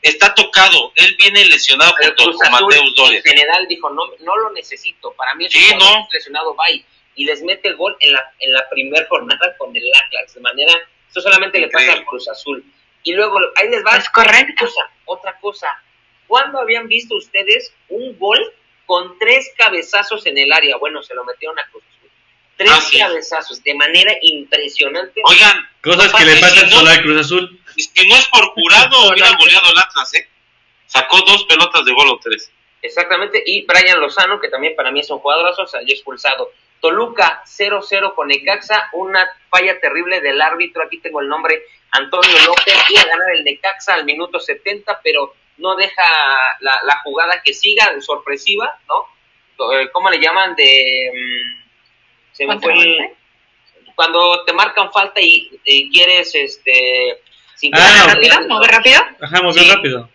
está tocado, él viene lesionado Pero junto con Mateus Doria. en general dijo, no, no lo necesito, para mí es Sí, no. lesionado, bye. Y les mete el gol en la, en la primera jornada con el Atlas, de manera, eso solamente le pasa al Cruz Azul. Y luego, ahí les va Es correcto. otra cosa, otra cosa. ¿Cuándo habían visto ustedes un gol con tres cabezazos en el área? Bueno, se lo metieron a Cruz Azul. Tres Ah, sí. cabezazos, de manera impresionante. Oigan, cosas no que le pasan si no- solo al Cruz Azul. si no es por jurado, hubiera goleado el Atlas, ¿eh? Sacó dos pelotas de gol o tres. Exactamente, y Brian Lozano, que también para mí es un jugadorazo, salió expulsado. Toluca 0-0 con Necaxa, una falla terrible del árbitro, aquí tengo el nombre, Antonio López, iba a ganar el Necaxa al minuto 70, pero no deja la, la jugada que siga, sorpresiva, ¿no? Eh, ¿Cómo le llaman? De... mm, se me fue. Cuando te marcan falta y, y quieres, este... sin Ah, ¿Rápido? ¿Mover rápido? Ajá, movió Sí. rápido.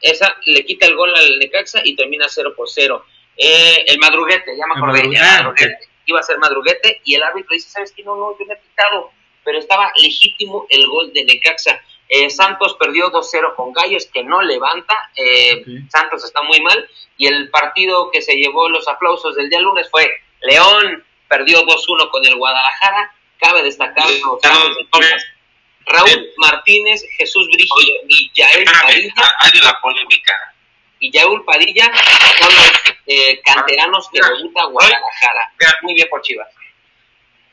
esa le quita el gol al Necaxa y termina 0 por 0. Eh, el madruguete, ya me acordé, el ah, madruguete. Iba a ser madruguete y el árbitro dice, ¿sabes qué? No, no, yo le he quitado, pero estaba legítimo el gol de Necaxa. Eh, Santos perdió 2-0 con Gallos, que no levanta, eh. Santos está muy mal, y el partido que se llevó los aplausos del día lunes fue León, perdió 2-1 con el Guadalajara, cabe destacar los de. Raúl. Martínez, Jesús Brígido y Yael Padilla hay de la polémica. y Yaúl Padilla son los eh, canteranos que Ah, debuta Guadalajara. Muy bien por Chivas.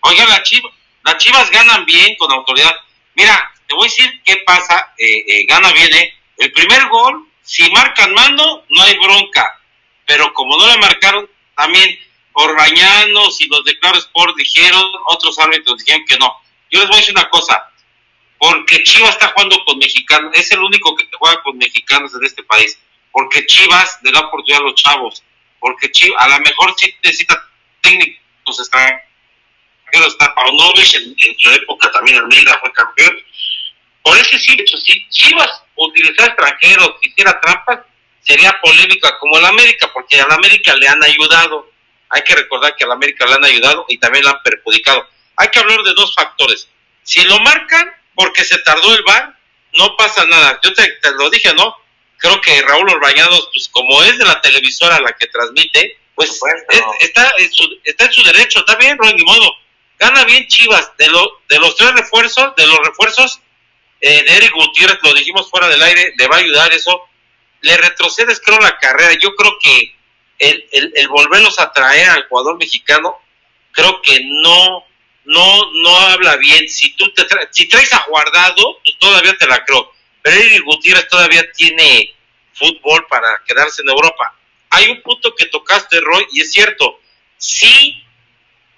Oigan, las chivas, las chivas ganan bien con autoridad. Mira, te voy a decir qué pasa. eh, eh, gana bien, ¿eh? El primer gol, si marcan mano, no hay bronca. Pero como no le marcaron, también Orbañanos y los de Claro Sport dijeron, otros árbitros dijeron que no. Yo les voy a decir una cosa. porque Chivas está jugando con mexicanos, es el único que juega con mexicanos en este país, porque Chivas le da oportunidad a los chavos, porque Chivas a lo mejor sí necesita técnicos extranjeros, está Paunovic, en, en, su época también Almeida fue campeón, por ese sí, hecho, si Chivas utilizara extranjeros, hiciera trampas, sería polémica como el América, porque a la América le han ayudado, hay que recordar que a la América le han ayudado y también le han perjudicado. Hay que hablar de dos factores. Si lo marcan porque se tardó el VAR, no pasa nada. Yo te, lo dije, ¿no? Creo que Raúl Orbañados, pues como es de la televisora la que transmite, pues está, en su, está en su derecho, está bien, no hay ni modo. Gana bien Chivas. De, lo, de los tres refuerzos, de los refuerzos, eh, de Eric Gutiérrez, lo dijimos fuera del aire, le va a ayudar eso. Le retrocedes, creo, la carrera. Yo creo que el, el, volverlos a traer al jugador mexicano, creo que no, no, no habla bien. Si tú te si traes a guardado, pues todavía te la creo. Pero Eric Gutiérrez todavía tiene fútbol para quedarse en Europa. Hay un punto que tocaste, Roy, y es cierto. Si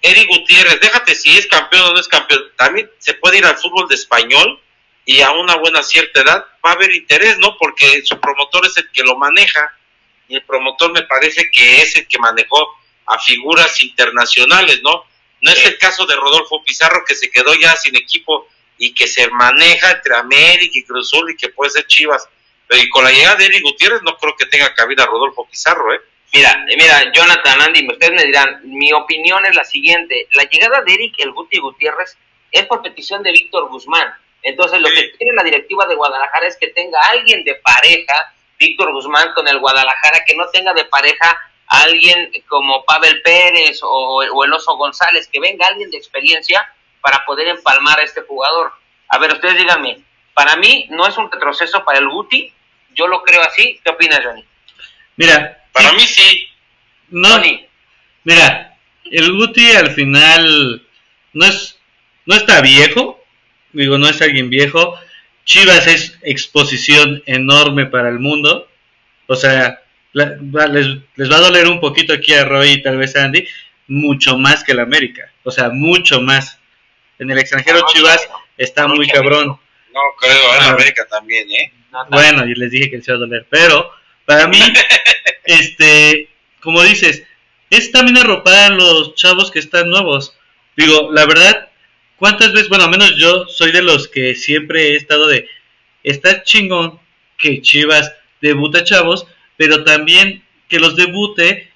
Eric Gutiérrez, déjate si es campeón o no es campeón, también se puede ir al fútbol de español y a una buena cierta edad va a haber interés, ¿no? Porque su promotor es el que lo maneja y el promotor me parece que es el que manejó a figuras internacionales, ¿no? No es el caso de Rodolfo Pizarro que se quedó ya sin equipo y que se maneja entre América y Cruzul y que puede ser Chivas. Pero y con la llegada de Eric Gutiérrez no creo que tenga cabida Rodolfo Pizarro, ¿eh? Mira, mira, Jonathan, Andy, ustedes me dirán, mi opinión es la siguiente. La llegada de Eric El Guti Gutiérrez es por petición de Víctor Guzmán. Entonces, lo que quiere la directiva de Guadalajara es que tenga alguien de pareja, Víctor Guzmán con el Guadalajara, que no tenga de pareja a alguien como Pavel Pérez o, o el Oso González, que venga alguien de experiencia para poder empalmar a este jugador. A ver, ustedes díganme, para mí no es un retroceso para el Guti, yo lo creo así. ¿Qué opinas, Johnny? Mira, para mí sí. No, mira, el Guti al final no es, no está viejo, digo, no es alguien viejo. Chivas es exposición enorme para el mundo. O sea, la- va- les, les va a doler un poquito aquí a Roy y tal vez a Andy, mucho más que el América. O sea, mucho más. En el extranjero No, Chivas no, está no, muy cabrón. No creo, en Ah. América también, ¿eh? Bueno, y les dije que les iba a doler, pero para mí, este, como dices, es también arropar a los chavos que están nuevos. Digo, la verdad, ¿cuántas veces, bueno, al menos yo soy de los que siempre he estado de, está chingón que Chivas debuta chavos, pero también que los debute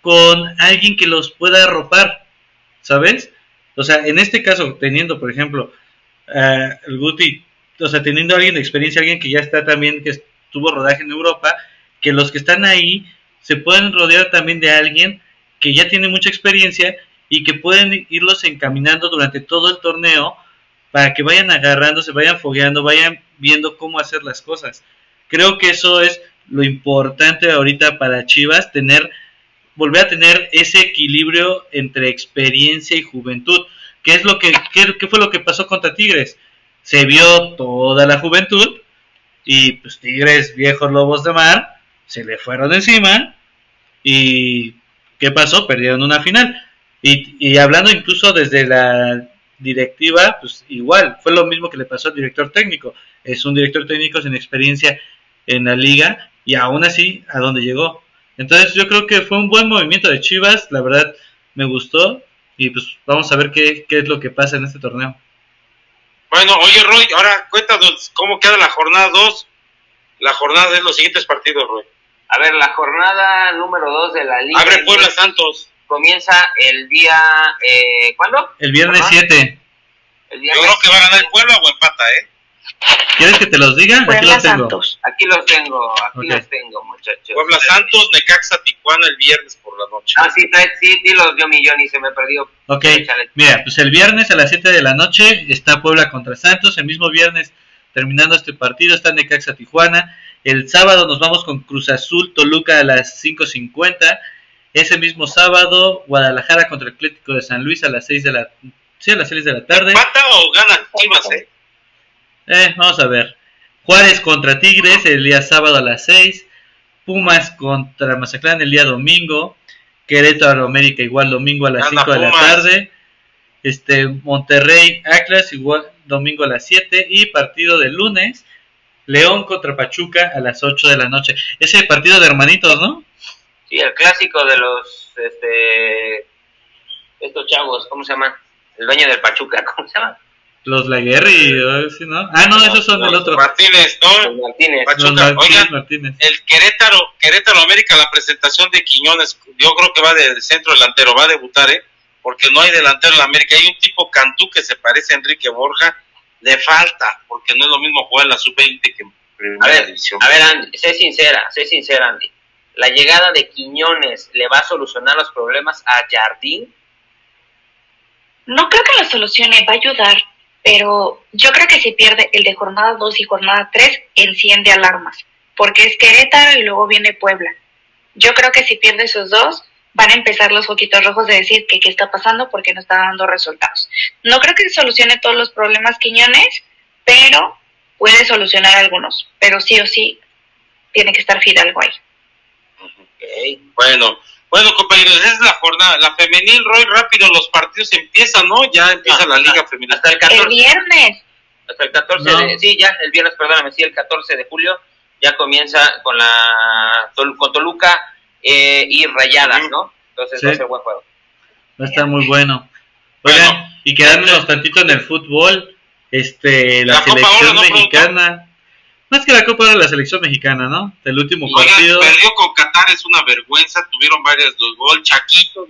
con alguien que los pueda arropar, ¿sabes? O sea, en este caso, teniendo, por ejemplo, eh, el Guti, o sea, teniendo alguien de experiencia, alguien que ya está también, que tuvo rodaje en Europa, que los que están ahí se pueden rodear también de alguien que ya tiene mucha experiencia y que pueden irlos encaminando durante todo el torneo para que vayan agarrándose, vayan fogueando, vayan viendo cómo hacer las cosas. Creo que eso es lo importante ahorita para Chivas, tener, volver a tener ese equilibrio entre experiencia y juventud. ¿Qué es lo que, qué fue lo que pasó contra Tigres? Se vio toda la juventud y pues Tigres, viejos lobos de mar, se le fueron encima y ¿qué pasó? Perdieron una final. Y, y hablando incluso desde la directiva, pues igual, fue lo mismo que le pasó al director técnico. Es un director técnico sin experiencia en la liga y aún así a donde llegó. Entonces yo creo que fue un buen movimiento de Chivas, la verdad me gustó y pues vamos a ver qué, qué es lo que pasa en este torneo. Bueno, oye, Roy, ahora cuéntanos cómo queda la jornada 2. La jornada de los siguientes partidos, Roy. A ver, la jornada número 2 de la Liga Abre Puebla Santos. comienza el día... Eh, ¿Cuándo? El viernes Ajá. 7, El Yo creo que va a ganar el Puebla o empata, ¿eh? ¿quieres que te los diga? Aquí Puebla los tengo. Santos. Aquí los tengo, aquí Ok. los tengo, muchachos. Puebla Santos, Necaxa, Tijuana el viernes por la noche. Ah, sí, trae, sí, sí, los dio millón y se me perdió. Ok, Échale. mira, pues el viernes a las 7 de la noche está Puebla contra Santos. El mismo viernes, terminando este partido, está Necaxa Tijuana. El sábado nos vamos con Cruz Azul Toluca a las 5.50. Ese mismo sábado, Guadalajara contra el Atlético de San Luis a las 6 de la, sí, a las 6 de la tarde. ¿Empata o gana Chivas, eh? Eh, vamos a ver. Juárez contra Tigres el día sábado a las 6. Pumas contra Mazatlán el día domingo. Querétaro América igual domingo a las Anda, 5 de la tarde. Este, Monterrey, Atlas, igual domingo a las 7 y partido de lunes, León contra Pachuca a las 8 de la noche. Ese partido de hermanitos, ¿no? Sí, el clásico de los, este, estos chavos, ¿cómo se llama? El dueño del Pachuca, ¿cómo se llama? Los Laguerri, ¿sí, ¿no? Ah, no, esos son Los el otro. Martínez, ¿no? Los Martínez. Pachuca. Los Martínez, Oigan, Martínez. el Querétaro, Querétaro América, la presentación de Quiñones, yo creo que va de centro delantero, va a debutar, ¿eh? Porque no hay delantero en la América. Hay un tipo Cantú que se parece a Enrique Borja, le falta, porque no es lo mismo jugar la sub-20 que en A ver, división. a ver, Andy, sé sincera, sé sincera, Andy. ¿La llegada de Quiñones le va a solucionar los problemas a Jardín? No creo que lo solucione, va a ayudar, pero yo creo que si pierde el de jornada 2 y jornada 3, enciende alarmas, porque es Querétaro y luego viene Puebla. Yo creo que si pierde esos dos, van a empezar los foquitos rojos de decir que qué está pasando porque no está dando resultados. No creo que solucione todos los problemas Quiñones, pero puede solucionar algunos, pero sí o sí tiene que estar Fidalgo ahí. Ok. Bueno, bueno, compañeros, esa es la jornada. La femenil, Roy, rápido, los partidos empiezan, ¿no? Ya empieza No, la liga no, femenil. Hasta el El 14, viernes, hasta el 14 No. de, sí, ya, el viernes, perdóname, sí, el 14 de julio ya comienza con la con Toluca eh, y Rayadas. ¿no? Entonces Sí. va a ser buen juego. Va a estar muy bueno. Oigan, Bueno. y quedándonos tantito en el fútbol, este, la, La selección Oro, ¿no, mexicana. Más que la Copa Oro, la selección mexicana, ¿no? El último Oigan, partido. perdió con Qatar, es una vergüenza. Tuvieron varias dos gol. Chaquito,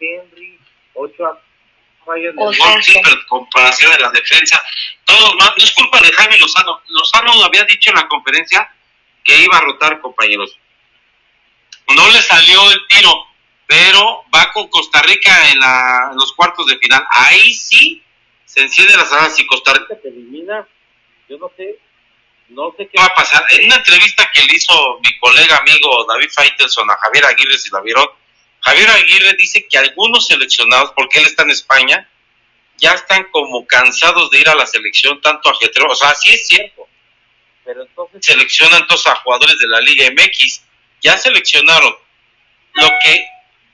Henry, Ochoa, el O gol, sea, sí, que- pero comparación de la defensa. Todo mal. No es culpa de Jaime Lozano. Lozano había dicho en la conferencia que iba a rotar, compañeros. No le salió el tiro, pero va con Costa Rica en, la, en los cuartos de final. Ahí sí se enciende la sala. Si Costa Rica te elimina, yo no sé, no sé qué va a pasar. En una entrevista que le hizo mi colega amigo David Faitelson a Javier Aguirre, si la vieron, Javier Aguirre dice que algunos seleccionados, porque él está en España, ya están como cansados de ir a la selección, tanto ajetreo, o sea, sí es cierto, pero entonces seleccionan todos a jugadores de la Liga MX, ya seleccionaron. Lo que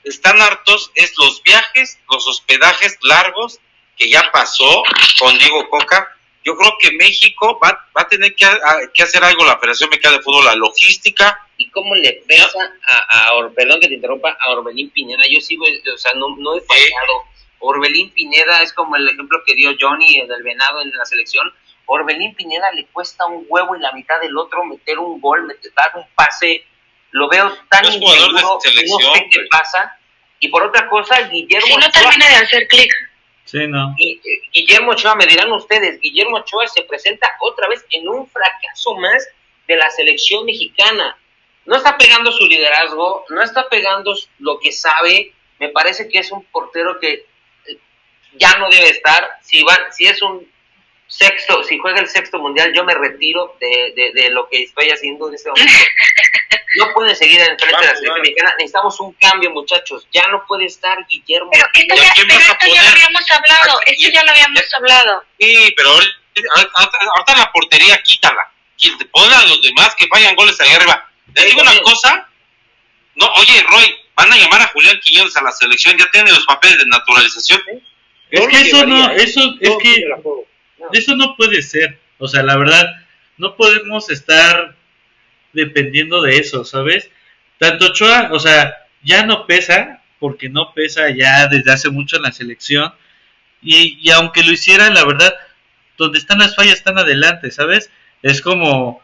están hartos es los viajes, los hospedajes largos, que ya pasó con Diego Coca. Yo creo que México va, va a tener que, que hacer algo la Federación Mexicana de Fútbol, la logística, ¿Y cómo le pesa a, a perdón que te interrumpa, a Orbelín Pineda? Yo sigo, o sea, no, no he fallado. Orbelín Pineda es como el ejemplo que dio Johnny del Venado en la selección. Orbelín Pineda le cuesta un huevo y la mitad del otro meter un gol, meter, dar un pase. Lo veo tan de inseguro, selección, no sé qué pasa. Y por otra cosa, Guillermo si no Ochoa- termina de hacer clic, Sí, no. Eh, Guillermo Ochoa, me dirán ustedes, Guillermo Ochoa se presenta otra vez en un fracaso más de la selección mexicana. No está pegando su liderazgo, no está pegando lo que sabe. Me parece que es un portero que eh, ya no debe estar. Si va, si es un sexto, si juega el sexto mundial, yo me retiro de, de, de lo que estoy haciendo en este momento. No puede seguir en frente de la selección mexicana. Necesitamos un cambio, muchachos. Ya no puede estar Guillermo. pero esto, ¿Y a ya, pero esto ya lo habíamos hablado, ¿A esto ya lo habíamos hablado. Sí, pero ahorita, la portería quítala. Quí- Pon a los demás que fallan goles ahí arriba. Te digo una cosa. No, oye, Roy, van a llamar a Julián Quiñones a la selección. Ya tiene los papeles de naturalización. Es que eso no, llevaría, eso, es que eso no puede ser. O sea, la verdad, no podemos estar dependiendo de eso, ¿sabes? Tanto Ochoa, o sea, ya no pesa, porque no pesa ya desde hace mucho en la selección. Y, y aunque lo hiciera, la verdad, donde están las fallas están adelante, ¿sabes? Es como,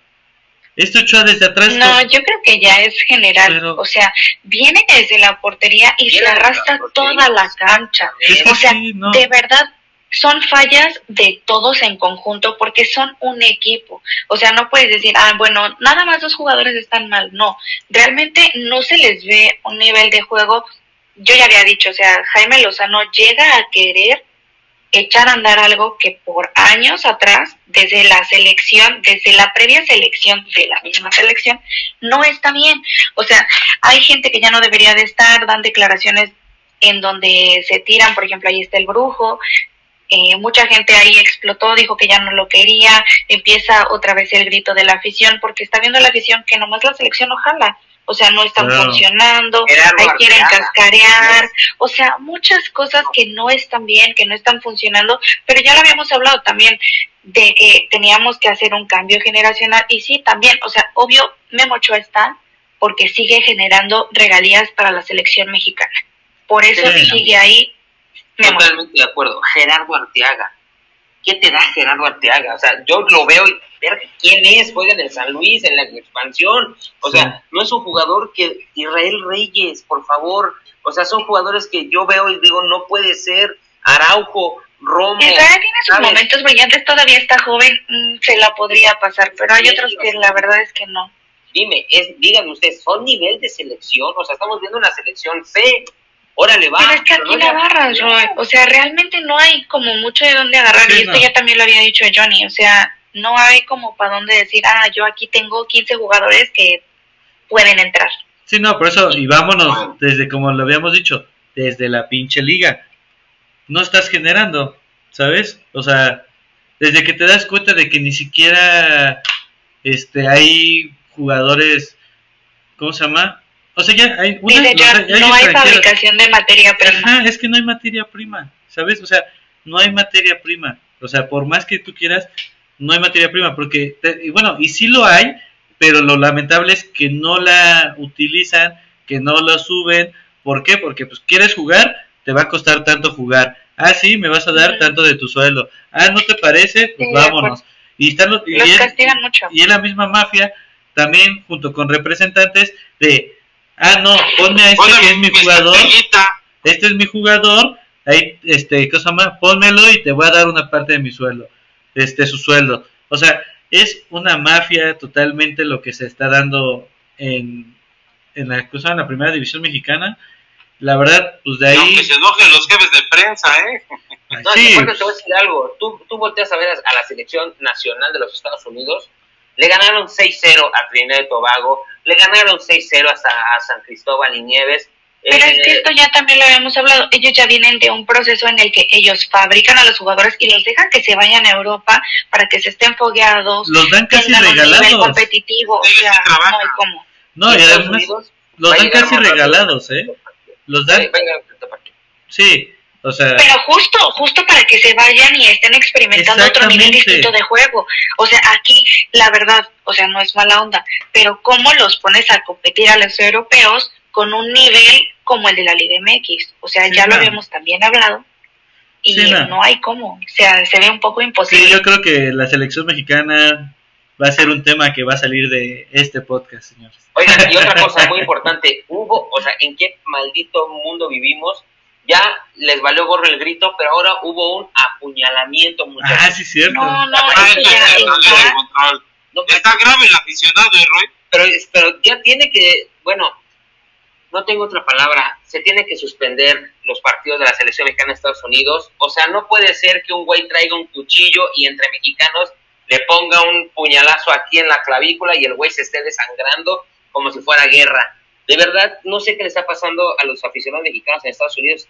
este Ochoa desde atrás... No, yo creo que ya es general. Pero- O sea, viene desde la portería y se arrastra toda la cancha. es que O sea, sí, no. de verdad, son fallas de todos en conjunto porque son un equipo. O sea, no puedes decir, ah, bueno, nada más dos jugadores están mal. No, realmente no se les ve un nivel de juego. Yo ya había dicho, o sea, Jaime Lozano llega a querer echar a andar algo que por años atrás, desde la selección, desde la previa selección de la misma selección, no está bien. O sea, hay gente que ya no debería de estar, dan declaraciones en donde se tiran, por ejemplo, ahí está el brujo, eh, mucha gente ahí explotó, dijo que ya no lo quería, empieza otra vez el grito de la afición, porque está viendo la afición que nomás la selección no jala, o sea, no están funcionando, ahí quieren cascarear, o sea, muchas cosas que no están bien, que no están funcionando, pero ya lo habíamos hablado también de que teníamos que hacer un cambio generacional y sí, también, o sea, obvio, Memo Ochoa está porque sigue generando regalías para la selección mexicana. Por eso Sí. sigue ahí. Totalmente de acuerdo. Gerardo Arteaga. ¿Qué te da Gerardo Arteaga? O sea, yo lo veo y quién es, juega en el San Luis, en la expansión. O Sí. sea, no es un jugador que Israel Reyes, por favor. O sea, son jugadores que yo veo y digo, no puede ser. Araujo, Romo. Israel tiene sus ¿sabes? momentos brillantes, todavía está joven, mm, se la podría pasar, pero hay otros que la verdad es que no. Dime, es, díganme ustedes, ¿son nivel de selección? O sea, estamos viendo una selección C. Órale, va. Pero es que aquí no agarras, Roy. O sea, realmente no hay como mucho de dónde agarrar. Sí, y esto no. ya también lo había dicho Johnny. O sea, no hay como para dónde decir, ah, yo aquí tengo 15 jugadores que pueden entrar. Sí, no, por eso, y vámonos, desde como lo habíamos dicho, desde la pinche liga. No estás generando, ¿sabes? O sea, desde que te das cuenta de que ni siquiera este hay jugadores, ¿cómo se llama? O sea, ya hay, una, los- no hay fabricación de materia prima. Ajá, es que no hay materia prima, ¿sabes? O sea, no hay materia prima. O sea, por más que tú quieras, no hay materia prima, porque, te- y bueno, y sí lo hay, pero lo lamentable es que no la utilizan, que no lo suben. ¿Por qué? Porque pues quieres jugar, te va a costar tanto jugar. Ah, sí, me vas a dar tanto de tu sueldo. Ah, ¿no te parece? Pues Sí, vámonos. Y están los, y es- mucho. y es la misma mafia, también junto con representantes de, ah, no, ponme a este que es mi jugador estrellita. este es mi jugador, ahí, este, cosa más, pónmelo y te voy a dar una parte de mi sueldo, este, su sueldo. O sea, es una mafia totalmente lo que se está dando en, en la, cosa, en la primera división mexicana. La verdad, pues de ahí, Aunque se enojen los jefes de prensa, ¿eh? No, sí, te, voy a decir algo. Tú, tú volteas a ver a, a la selección nacional de los Estados Unidos. Le ganaron 6-0 a Trinidad y Tobago. Le ganaron 6-0 hasta a San Cristóbal y Nieves. Pero es que Eh, esto ya también lo habíamos hablado. Ellos ya vienen de un proceso en el que ellos fabrican a los jugadores y los dejan que se vayan a Europa para que se estén fogueados, los dan casi tengan un nivel regalados. competitivo. O sí sea, trabajan. no hay cómo. No, y además los a dan casi regalados, ¿eh? Los dan, venga, sí, o sea, Pero justo, justo para que se vayan y estén experimentando otro nivel distinto de juego. O sea, aquí, la verdad, o sea, no es mala onda, pero ¿cómo los pones a competir a los europeos con un nivel como el de la Liga MX? O sea, Sí, ya lo habíamos también hablado. Y Sí, no. no hay cómo. O sea, se ve un poco sí, imposible. yo creo que la selección mexicana va a ser un tema que va a salir de este podcast, señores. Oigan, y otra cosa muy importante, hubo, o sea, ¿en qué maldito mundo vivimos? Ya les valió gorro el grito, pero ahora hubo un apuñalamiento, muchachos. Ah, sí, cierto. No, Ah. No, Está grave el aficionado, ¿eh, Roy? pero, pero ya tiene que, bueno, no tengo otra palabra, se tiene que suspender los partidos de la selección mexicana de Estados Unidos. O sea, no puede ser que un güey traiga un cuchillo y entre mexicanos le ponga un puñalazo aquí en la clavícula y el güey se esté desangrando como si fuera guerra. De verdad, no sé qué le está pasando a los aficionados mexicanos en Estados Unidos.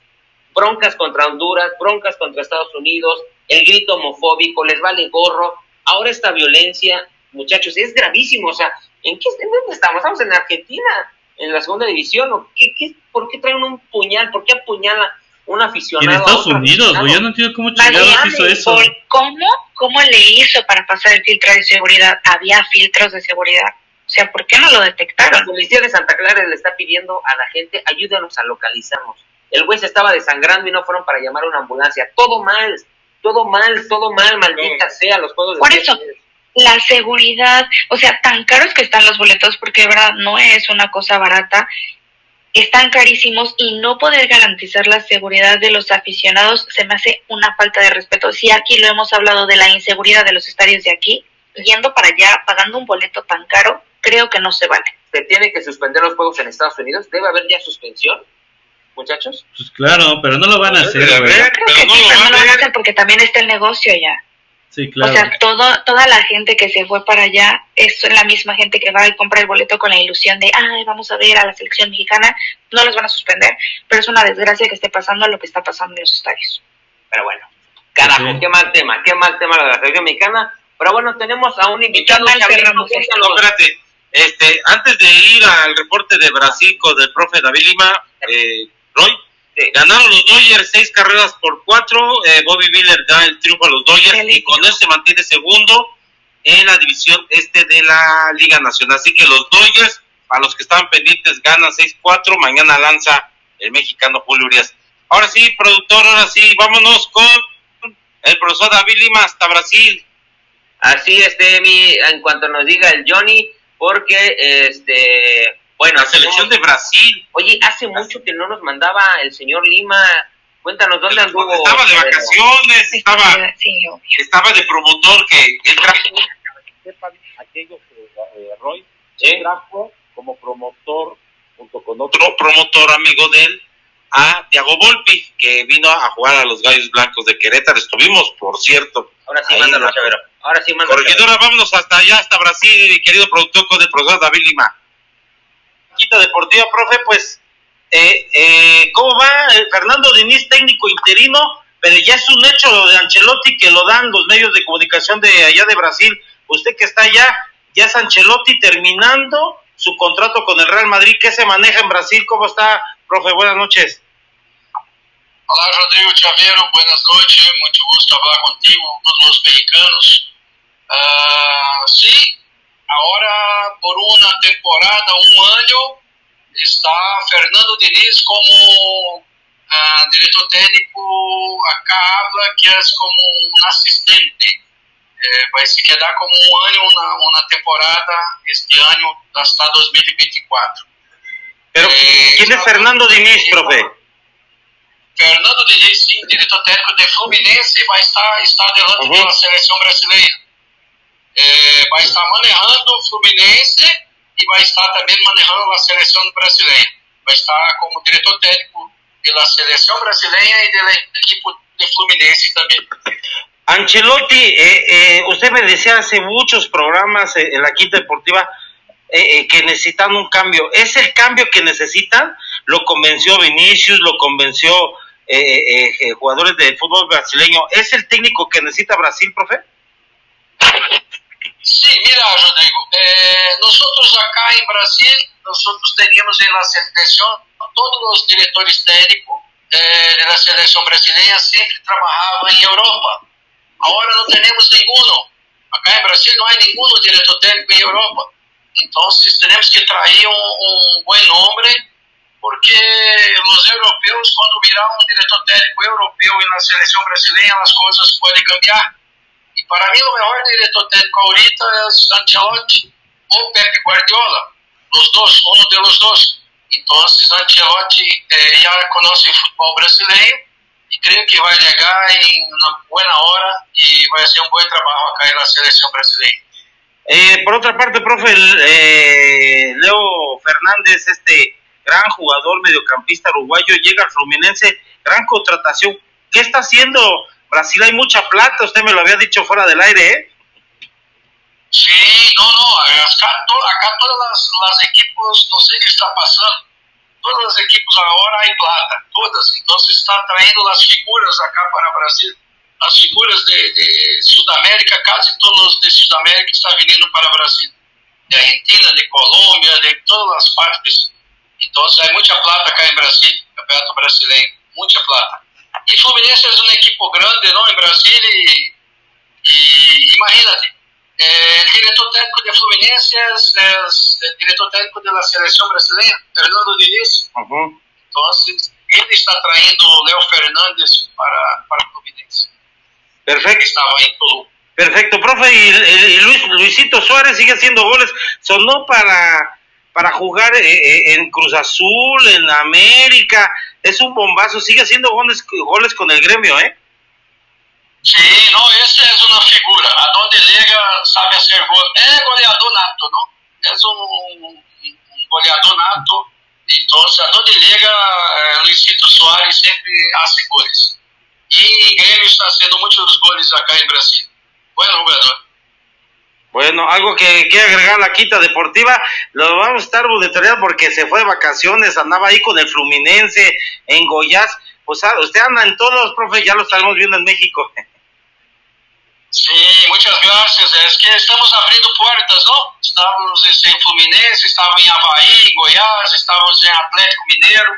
Broncas contra Honduras, broncas contra Estados Unidos, el grito homofóbico, les vale gorro. Ahora esta violencia, muchachos, es gravísimo. O sea, ¿en, qué, en dónde estamos? ¿Estamos en Argentina? ¿En la segunda división? ¿O qué, qué, ¿Por qué traen un puñal? ¿Por qué apuñala un aficionado? en a Estados Unidos, güey, yo no entiendo cómo chingados hizo eso. ¿Cómo? ¿Cómo le hizo para pasar el filtro de seguridad? Había filtros de seguridad. O sea, ¿por qué no lo La detectaron? policía de Santa Clara le está pidiendo a la gente, ayúdanos a localizarnos. El güey se estaba desangrando y no fueron para llamar a una ambulancia. Todo mal, todo mal, todo mal, maldita sea los juegos de Por eso. La seguridad, o sea, tan caros que están los boletos, porque de verdad no es una cosa barata, están carísimos y no poder garantizar la seguridad de los aficionados se me hace una falta de respeto. Si aquí lo hemos hablado de la inseguridad de los estadios de aquí, yendo para allá, pagando un boleto tan caro, creo que no se vale. Se tiene que suspender los juegos en Estados Unidos. Debe haber ya suspensión, muchachos. Pues claro, pero no lo van a hacer, güey. haber, Creo pero que no sí, lo pero va no lo van a hacer porque también está el negocio ya. Sí, claro. O sea, todo, toda la gente que se fue para allá es la misma gente que va y compra el boleto con la ilusión de, ay, vamos a ver a la selección mexicana. No los van a suspender, pero es una desgracia que esté pasando lo que está pasando en los estadios. Pero bueno, carajo, Sí. qué mal tema, qué mal tema lo de la selección mexicana. Pero bueno, tenemos a un invitado. cerramos esto. cuéntanos. No, espérate. Este, antes de ir al reporte de Brasil con el profe David Lima, eh, Roy, ganaron los Dodgers seis carreras por cuatro. Eh, Bobby Miller da el triunfo a los Dodgers y con eso se mantiene segundo en la división este de la Liga Nacional. Así que los Dodgers, a los que estaban pendientes, ganan 6-4. Mañana lanza el mexicano Julio Urias. Ahora sí, productor, ahora sí, vámonos con el profesor David Lima hasta Brasil. Así es, mi, en cuanto nos diga el Johnny, porque este bueno, la selección de Brasil. Oye, hace mucho que no nos mandaba el señor Lima. Cuéntanos dónde anduvo. Estaba de vacaciones, estaba, estaba de promotor que él trajo. Sepan aquellos, eh, Roy, trajo como promotor junto con otro promotor amigo de él a Tiago Volpi, que vino a jugar a los Gallos Blancos de Querétaro. Estuvimos, por cierto. Ahora sí, mándalo, Chavero. Ahora sí, mándalo. Corregidora, vámonos hasta allá, hasta Brasil, mi querido productor con el profesor David Lima. Quita Deportiva, profe, pues, eh, eh, ¿cómo va eh, Fernando Diniz, técnico interino? Pero ya es un hecho de Ancelotti que lo dan los medios de comunicación de allá de Brasil. Usted que está allá, ya es Ancelotti terminando su contrato con el Real Madrid. ¿Qué se maneja en Brasil? ¿Cómo está, profe? Buenas noches. Olá, Rodrigo Chaveiro, buenas noches, mucho gusto hablar contigo, con los mexicanos. Uh, sí, ahora por una temporada, un año, está Fernando Diniz como uh, diretor técnico, acá habla que es como un asistente. Eh, vai se quedar como um ano, uma, uma temporada, este ano hasta 2024. Pero, eh, ¿quién es Fernando Diniz, profe? Fernando Diniz, sim, diretor técnico de Fluminense, vai estar, estar delante uhum. pela seleção brasileira. É, vai estar manejando o Fluminense e vai estar também manejando a seleção brasileira. Vai estar como diretor técnico pela seleção brasileira e da equipe de Fluminense também. Ancelotti, eh, eh, usted me decía hace muchos programas en la Quinta Deportiva eh, eh, que necesitan un cambio. ¿Es el cambio que necesitan? Lo convenció Vinicius, lo convenció eh, eh, eh, jugadores del fútbol brasileño. ¿Es el técnico que necesita Brasil, profe? Sí, mira, Rodrigo, eh, nosotros acá en Brasil, nosotros teníamos en la selección, todos los directores técnicos eh, de la selección brasileña siempre trabajaban Europa. Ahora no tenemos ninguno. Acá en Brasil no hay ninguno director técnico en Europa. Entonces tenemos que traer un, un buen nombre porque os europeus, quando virar um diretor técnico europeu na seleção brasileira, as coisas podem cambiar. Para mim, o melhor diretor técnico ahorita é Ancelotti ou Pepe Guardiola, os dois, um deles dois. Então, Ancelotti eh, já conhece o futebol brasileiro e creio que vai chegar em uma boa hora e vai ser um bom trabalho acá na seleção brasileira. Eh, por otra parte, profe, eh, Leo Fernández, este gran jugador mediocampista uruguayo, llega al Fluminense, gran contratación. ¿Qué está haciendo Brasil? Hay mucha plata, usted me lo había dicho fuera del aire, ¿eh? Sí, no, no, acá, acá todas las, las, equipos, no sé qué está pasando, todos los equipos ahora hay plata, todas, entonces está trayendo las figuras acá para Brasil, las figuras de, Sudamérica, casi todos de Sudamérica están viniendo para Brasil, de Argentina, de Colombia, de todas las partes. Então hay muita plata acá em Brasil, Campeonato Brasileiro, muita plata. E Fluminense é uma equipe grande não, em Brasil e imagínate, eh, el diretor técnico de Fluminense es, es, el director técnico de la selección brasileña, Fernando Diniz. Uh -huh. Entonces, él está trayendo Leo Fernández para, para Fluminense. Perfecto. Estaba en. Perfecto, profe. Y, y Luis, Luisito Suárez sigue haciendo goles. Sonó para para jugar eh, eh, en Cruz Azul, en América. Es un bombazo, sigue haciendo goles, goles con el gremio, ¿eh? Sí, no, ese es una figura. A donde llega sabe hacer gol. Es goleador nato, ¿no? Es un, goleador nato. Entonces, a donde llega, eh, Luisito Soares siempre hace goles. Y Grêmio está haciendo muchos goles acá en Brasil. Bueno jugador. Bueno, algo que quiere agregar la quita deportiva, lo vamos a estar monitoreando porque se fue de vacaciones, andaba ahí con el Fluminense, en Goyas. Pues ah, usted anda en todos los profe, ya lo estamos viendo en México. Sí, muchas gracias. Es que estamos abriendo puertas, ¿no? Estamos en Fluminense, estamos en Havaí, Goiás, estamos en Atlético Mineiro.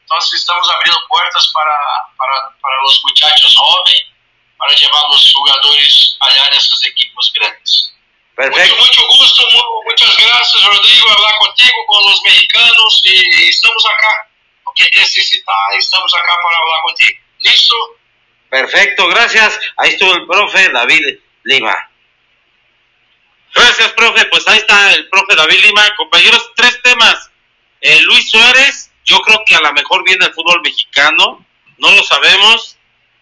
Entonces estamos abriendo puertas para, para, para los muchachos jóvenes, para llevar los jugadores allá en esos equipos grandes. Perfecto. Mucho, mucho gusto, mu- muchas gracias Rodrigo, hablar contigo, con los mexicanos y estamos acá, porque necesitar, estamos acá para hablar contigo. ¿Listo? Perfecto, gracias. Ahí estuvo el profe David Lima. Gracias, profe. Pues ahí está el profe David Lima. Compañeros, tres temas. Eh, Luis Suárez, yo creo que a lo mejor viene el fútbol mexicano. No lo sabemos.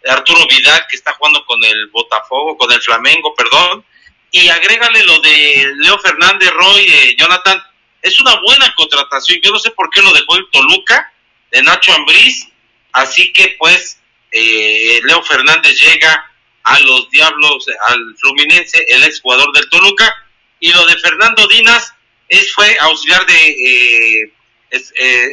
Arturo Vidal, que está jugando con el Botafogo, con el Flamengo, perdón. Y agrégale lo de Leo Fernández, Roy, eh, Jonathan. Es una buena contratación. Yo no sé por qué lo dejó el Toluca, de Nacho Ambriz. Así que, pues, eh, Leo Fernández llega a los Diablos, al Fluminense, el exjugador del Toluca. Y lo de Fernando Dinas es, fue auxiliar de eh, es- eh,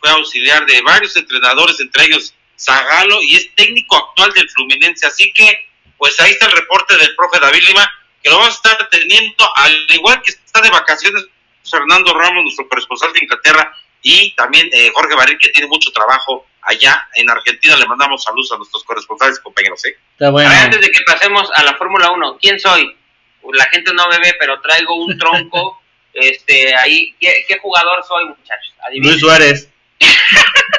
fue auxiliar de varios entrenadores, entre ellos Zagalo, y es técnico actual del Fluminense. Así que, pues ahí está el reporte del profe David Lima, que lo vamos a estar teniendo, al igual que está de vacaciones Fernando Ramos, nuestro corresponsal de Inglaterra, y también eh, Jorge Baril, que tiene mucho trabajo allá en Argentina. Le mandamos saludos a nuestros corresponsales, compañeros. ¿eh? Está bueno. Antes de que pasemos a la Fórmula 1, ¿quién soy? La gente no me ve, pero traigo un tronco. este, ahí, ¿qué, qué jugador soy, muchachos? Adivinen. Luis Suárez.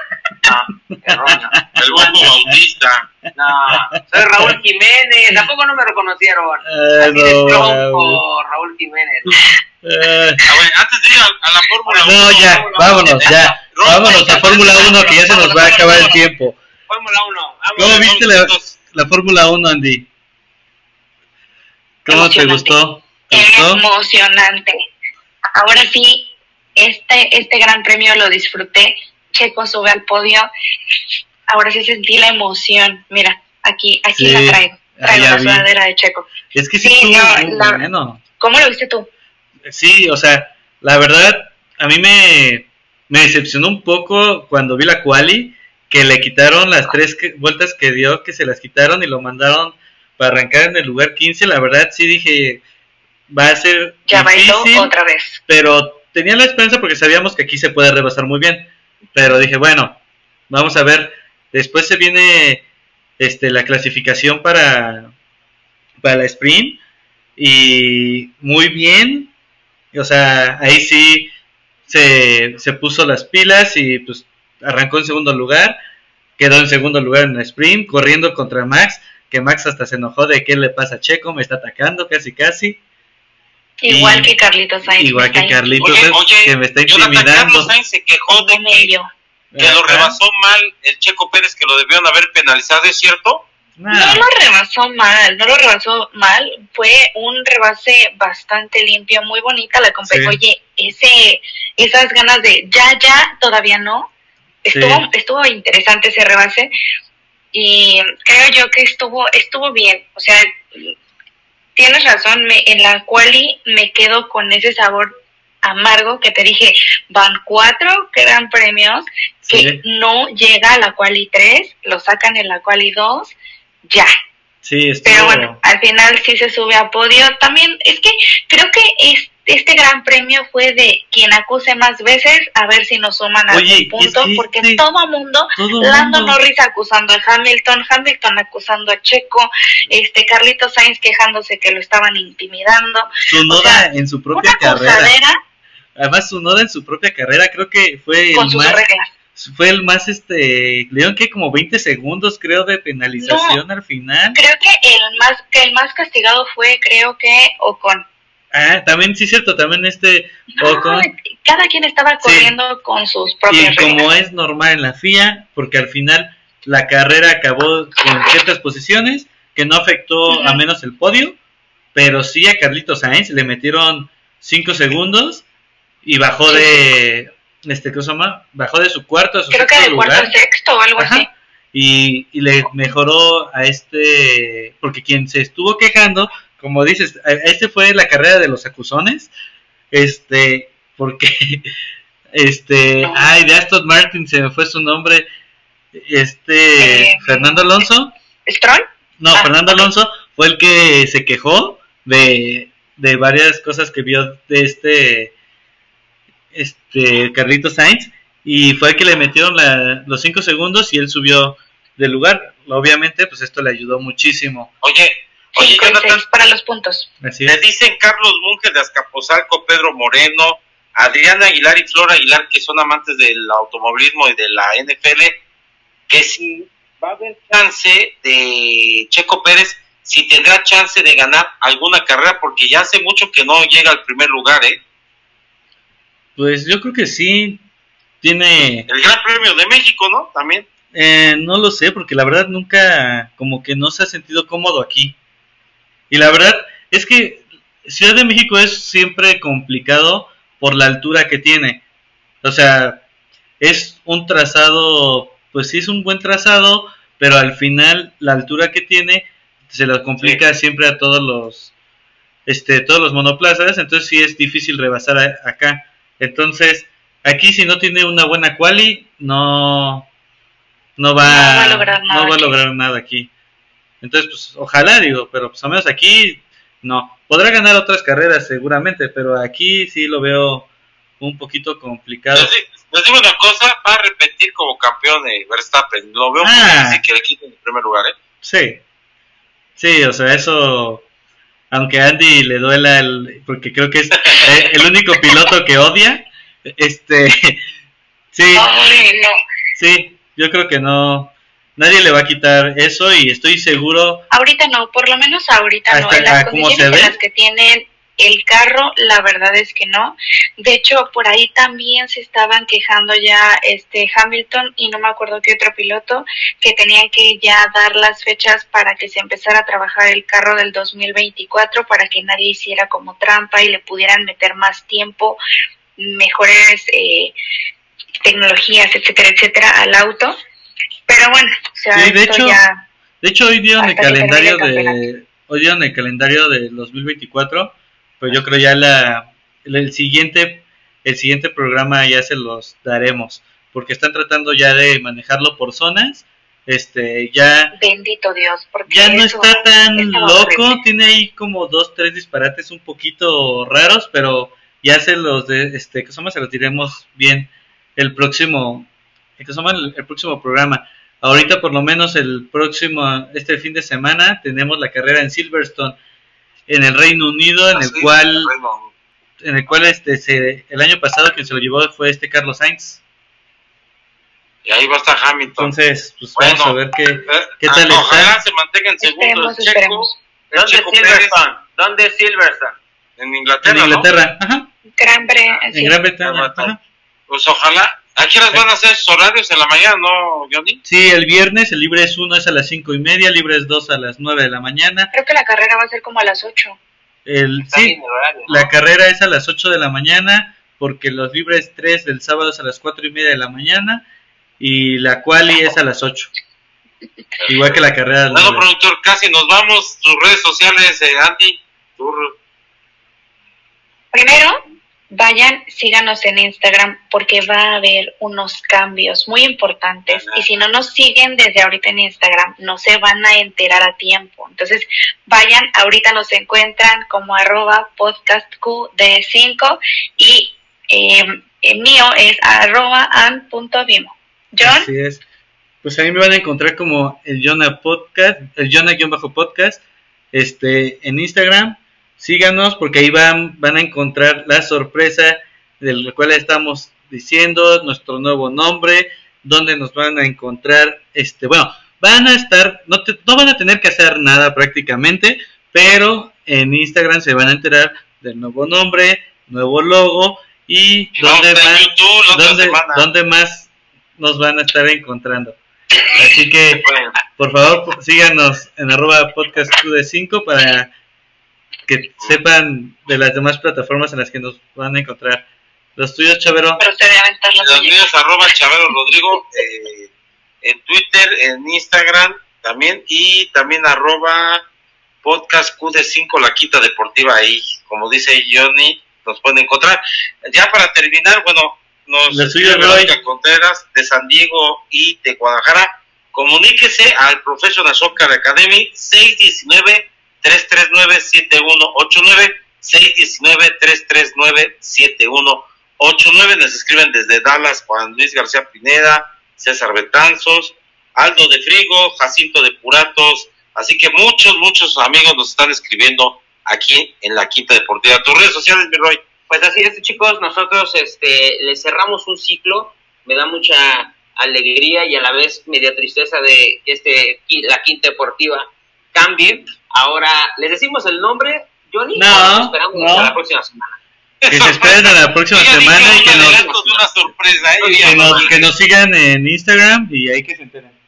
No, erróneo. El Bombo Bautista. No, soy Raúl Jiménez. Tampoco no me reconocieron. Ah, Así de no, tronco, Raúl Jiménez. Eh, A ver, antes de ir a, a la Fórmula 1. no, ya, vámonos, ya. Vámonos a Fórmula 1 que ya se nos va a acabar el tiempo. Fórmula 1. ¿Cómo viste la, la Fórmula 1, Andy? ¿Cómo te gustó? ¿Te gustó? emocionante. Ahora sí, este, este gran premio lo disfruté. Checo sube al podio. Ahora sí sentí la emoción. Mira, aquí, aquí Sí, la traigo. Traigo la vi. sudadera de Checo. Es que sí, Sí, no, la- bueno. ¿Cómo lo viste tú? Sí, o sea, la verdad, a mí me, me decepcionó un poco cuando vi la quali, que le quitaron las tres que- vueltas que dio, que se las quitaron y lo mandaron para arrancar en el lugar 15. La verdad, sí dije, va a ser Ya bailó difícil, otra vez. pero tenía la esperanza porque sabíamos que aquí se puede rebasar muy bien. Pero dije, bueno, vamos a ver. Después se viene este, la clasificación para, para la sprint y muy bien. O sea, ahí sí se, se puso las pilas y pues arrancó en segundo lugar. Quedó en segundo lugar en la sprint, corriendo contra Max, que Max hasta se enojó de qué le pasa a Checo, me está atacando casi casi. Igual Y- que Carlitos Sainz. Igual que. Carlitos, Oye, oye, que me está intimidando. Carlos Sainz se quejó de que, ello. que lo rebasó mal el Checo Pérez, que lo debieron haber penalizado, ¿es cierto? Nah. No lo rebasó mal, no lo rebasó mal, fue un rebase bastante limpio, muy bonita la competencia. Sí. Oye, ese, esas ganas de ya, ya, todavía no. Estuvo, Sí. estuvo interesante ese rebase y creo yo que estuvo, estuvo bien. O sea, tienes razón, me, en la quali me quedo con ese sabor amargo que te dije, van cuatro gran premios que Sí. no llega a la quali 3, lo sacan en la quali 2, ya. Sí. Pero bueno, al final sí se sube a podio. También es que creo que es- este gran premio fue de quien acuse más veces a ver si nos suman Oye, algún es punto, que porque este- todo mundo, todo Lando mundo- Norris acusando a Hamilton, Hamilton acusando a Checo, este Carlitos Sainz quejándose que lo estaban intimidando. Su noda o sea, en su propia Una carrera. acusadera Además, su noda en su propia carrera creo que fue con el sus más. reglas. Fue el más, este. Le dieron que como 20 segundos, creo, de penalización al final. Creo que el más que el más castigado fue, creo que Ocon. Ah, también, sí, cierto, también este. No, cada quien estaba corriendo con sus propias Y como reglas. es normal en la FIA, porque al final la carrera acabó con ciertas posiciones que no afectó a menos el podio, pero sí a Carlitos Sainz le metieron 5 segundos y bajó Sí. de este ¿cómo se llama? Bajó de su cuarto a su Creo que sexto cuarto lugar a sexto o algo Ajá. así. y, y le mejoró a este porque quien se estuvo quejando, como dices, a- este fue la carrera de los acusones, este porque este ay de Aston Martin se me fue su nombre este Eh, Fernando Alonso ¿Stroll? no ah, Fernando. Alonso fue el que se quejó de, de varias cosas que vio de este este Carlitos Sainz y fue el que le metieron la- los 5 segundos y él subió del lugar. Obviamente, pues esto le ayudó muchísimo. Oye, oye, 5 y Jonathan, 6 para los puntos. Así dicen Carlos Munge de Azcapotzalco, Pedro Moreno, Adriana Aguilar y Flora Aguilar, que son amantes del automovilismo y de la NFL, que si va a haber chance de Checo Pérez, si tendrá chance de ganar alguna carrera, porque ya hace mucho que no llega al primer lugar, ¿eh? Pues yo creo que sí tiene El Gran Premio de México, ¿no? También. Eh, no lo sé, porque la verdad nunca, como que no se ha sentido cómodo aquí. Y la verdad es que Ciudad de México es siempre complicado por la altura que tiene. O sea, es un trazado, pues sí es un buen trazado, pero al final la altura que tiene se lo complica siempre a todos los, este, todos los monoplazas, entonces sí es difícil rebasar a- acá. Entonces, aquí si no tiene una buena quali, no, no va, No va a lograr nada no va a aquí. lograr nada aquí. Entonces, pues ojalá, digo, pero pues al menos aquí no. Podrá ganar otras carreras seguramente, pero aquí sí lo veo un poquito complicado. Les, di- les digo una cosa, va a repetir como campeón de Verstappen. Lo veo muy Ah. difícil que le quiten el primer lugar, ¿eh? Sí. Sí, o sea, eso, aunque a Andy le duela, el, porque creo que es eh, el único piloto que odia, este, sí, Ay, no. sí, yo creo que no, nadie le va a quitar eso y estoy seguro, Ahorita no, por lo menos ahorita no. En las a cómo condiciones en las que tienen el carro, la verdad es que no. De hecho, por ahí también se estaban quejando ya este Hamilton y no me acuerdo qué otro piloto que tenían que ya dar las fechas para que se empezara a trabajar el carro del 2024 para que nadie hiciera como trampa y le pudieran meter más tiempo, mejores eh, tecnologías, etcétera, etcétera, al auto. Pero bueno, o sea, Sí, de hecho, ya de hecho hoy dieron el calendario el de, hoy dieron el calendario del 2024, pero yo creo ya la, el, siguiente, el siguiente programa ya se los daremos, porque están tratando ya de manejarlo por zonas, este, ya Bendito Dios, porque ya no está tan loco, horrible. tiene ahí como dos, tres disparates un poquito raros, pero ya se los de, este, que se los diremos bien el próximo, que somos el, el próximo programa. Ahorita por lo menos el próximo, este fin de semana tenemos la carrera en Silverstone en el Reino Unido, en el Así, cual, bueno, en el cual este, se, el año pasado quien se lo llevó fue este Carlos Sainz. y ahí va a estar Hamilton. Entonces, pues Bueno. vamos a ver qué, Eh, ¿qué ah, tal Ojalá está? se mantenga en segundo Esperemos, el Checo, el ¿Dónde Checo Silverstone? ¿Dónde Silverstone? en Inglaterra, En ¿no? Inglaterra, ajá, Gran Bre- sí. en Gran Bretaña. Bretaña. Pues ojalá. ¿A qué horas van a hacer sus horarios en la mañana, no, Johnny? Sí, el viernes el libre es 1 es a las cinco y media, libre es 2 a las 9 de la mañana. Creo que la carrera va a ser como a las 8. El, Está sí, bien el horario, ¿no? la carrera es a las 8 de la mañana, porque los libres 3 del sábado es a las 4 y media de la mañana, y la quali es a las 8. Igual que la carrera del Bueno, productor, casi nos vamos. Tus redes sociales, eh, Andy. tu- Primero, vayan, síganos en Instagram porque va a haber unos cambios muy importantes. Y si no nos siguen desde ahorita en Instagram, no se van a enterar a tiempo. Entonces, vayan, ahorita nos encuentran como arroba podcastqd5 y eh, el mío es arroba an.vimo. John, Así es. Pues a mí me van a encontrar como el Jonah Podcast, el Jonah-podcast, este, en Instagram. Síganos porque ahí van, van a encontrar la sorpresa de la cual estamos diciendo, nuestro nuevo nombre, donde nos van a encontrar, este, bueno, van a estar, no, te- no van a tener que hacer nada prácticamente, pero en Instagram se van a enterar del nuevo nombre, nuevo logo y y dónde van, YouTube ¿Dónde, más nos van a estar encontrando? Así que, por favor, síganos en arroba podcast de 5 para que sepan de las demás plataformas en las que nos van a encontrar. Los tuyos, Chavero. procede a aventar los los míos, arroba Chavero Rodrigo, eh, en Twitter, en Instagram también, y también arroba podcast QD5, la quita deportiva ahí, como dice Johnny, nos pueden encontrar. Ya para terminar, bueno, nos. Verónica Contreras de San Diego y de Guadalajara. Comuníquese al Professional Soccer Academy 619 619-339-7189, 619-339-7189. Nos escriben desde Dallas Juan Luis García Pineda, César Betanzos, Aldo de Frigo, Jacinto de Puratos. Así que muchos, muchos amigos nos están escribiendo aquí en la Quinta Deportiva. Tus redes sociales, mi Roy. Pues así es, chicos, nosotros este, le cerramos un ciclo, me da mucha alegría y a la vez media tristeza de este, la Quinta Deportiva cambie. Ahora, ¿les decimos el nombre, Johnny? No, ¿O nos esperamos no. a la próxima semana? Que se esperen a la próxima semana y un que nos, una sorpresa, ¿eh? que, nos, que nos sigan en Instagram y ahí que se enteren.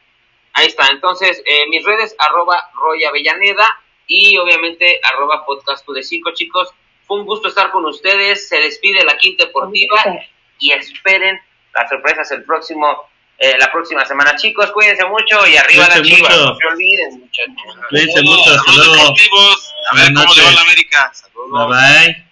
Ahí está, entonces, eh, mis redes, arroba Roy Avellaneda y obviamente arroba podcast de 5 chicos. Fue un gusto estar con ustedes, se despide la Quinta Deportiva y esperen las sorpresas el próximo, eh, la próxima semana. Chicos, cuídense mucho y arriba la Cuídense chiva, mucho. no se olviden muchachos. Cuídense Saludos, mucho, hasta saludos luego. deportivos. A ver cómo le va la América. Saludos. Bye bye.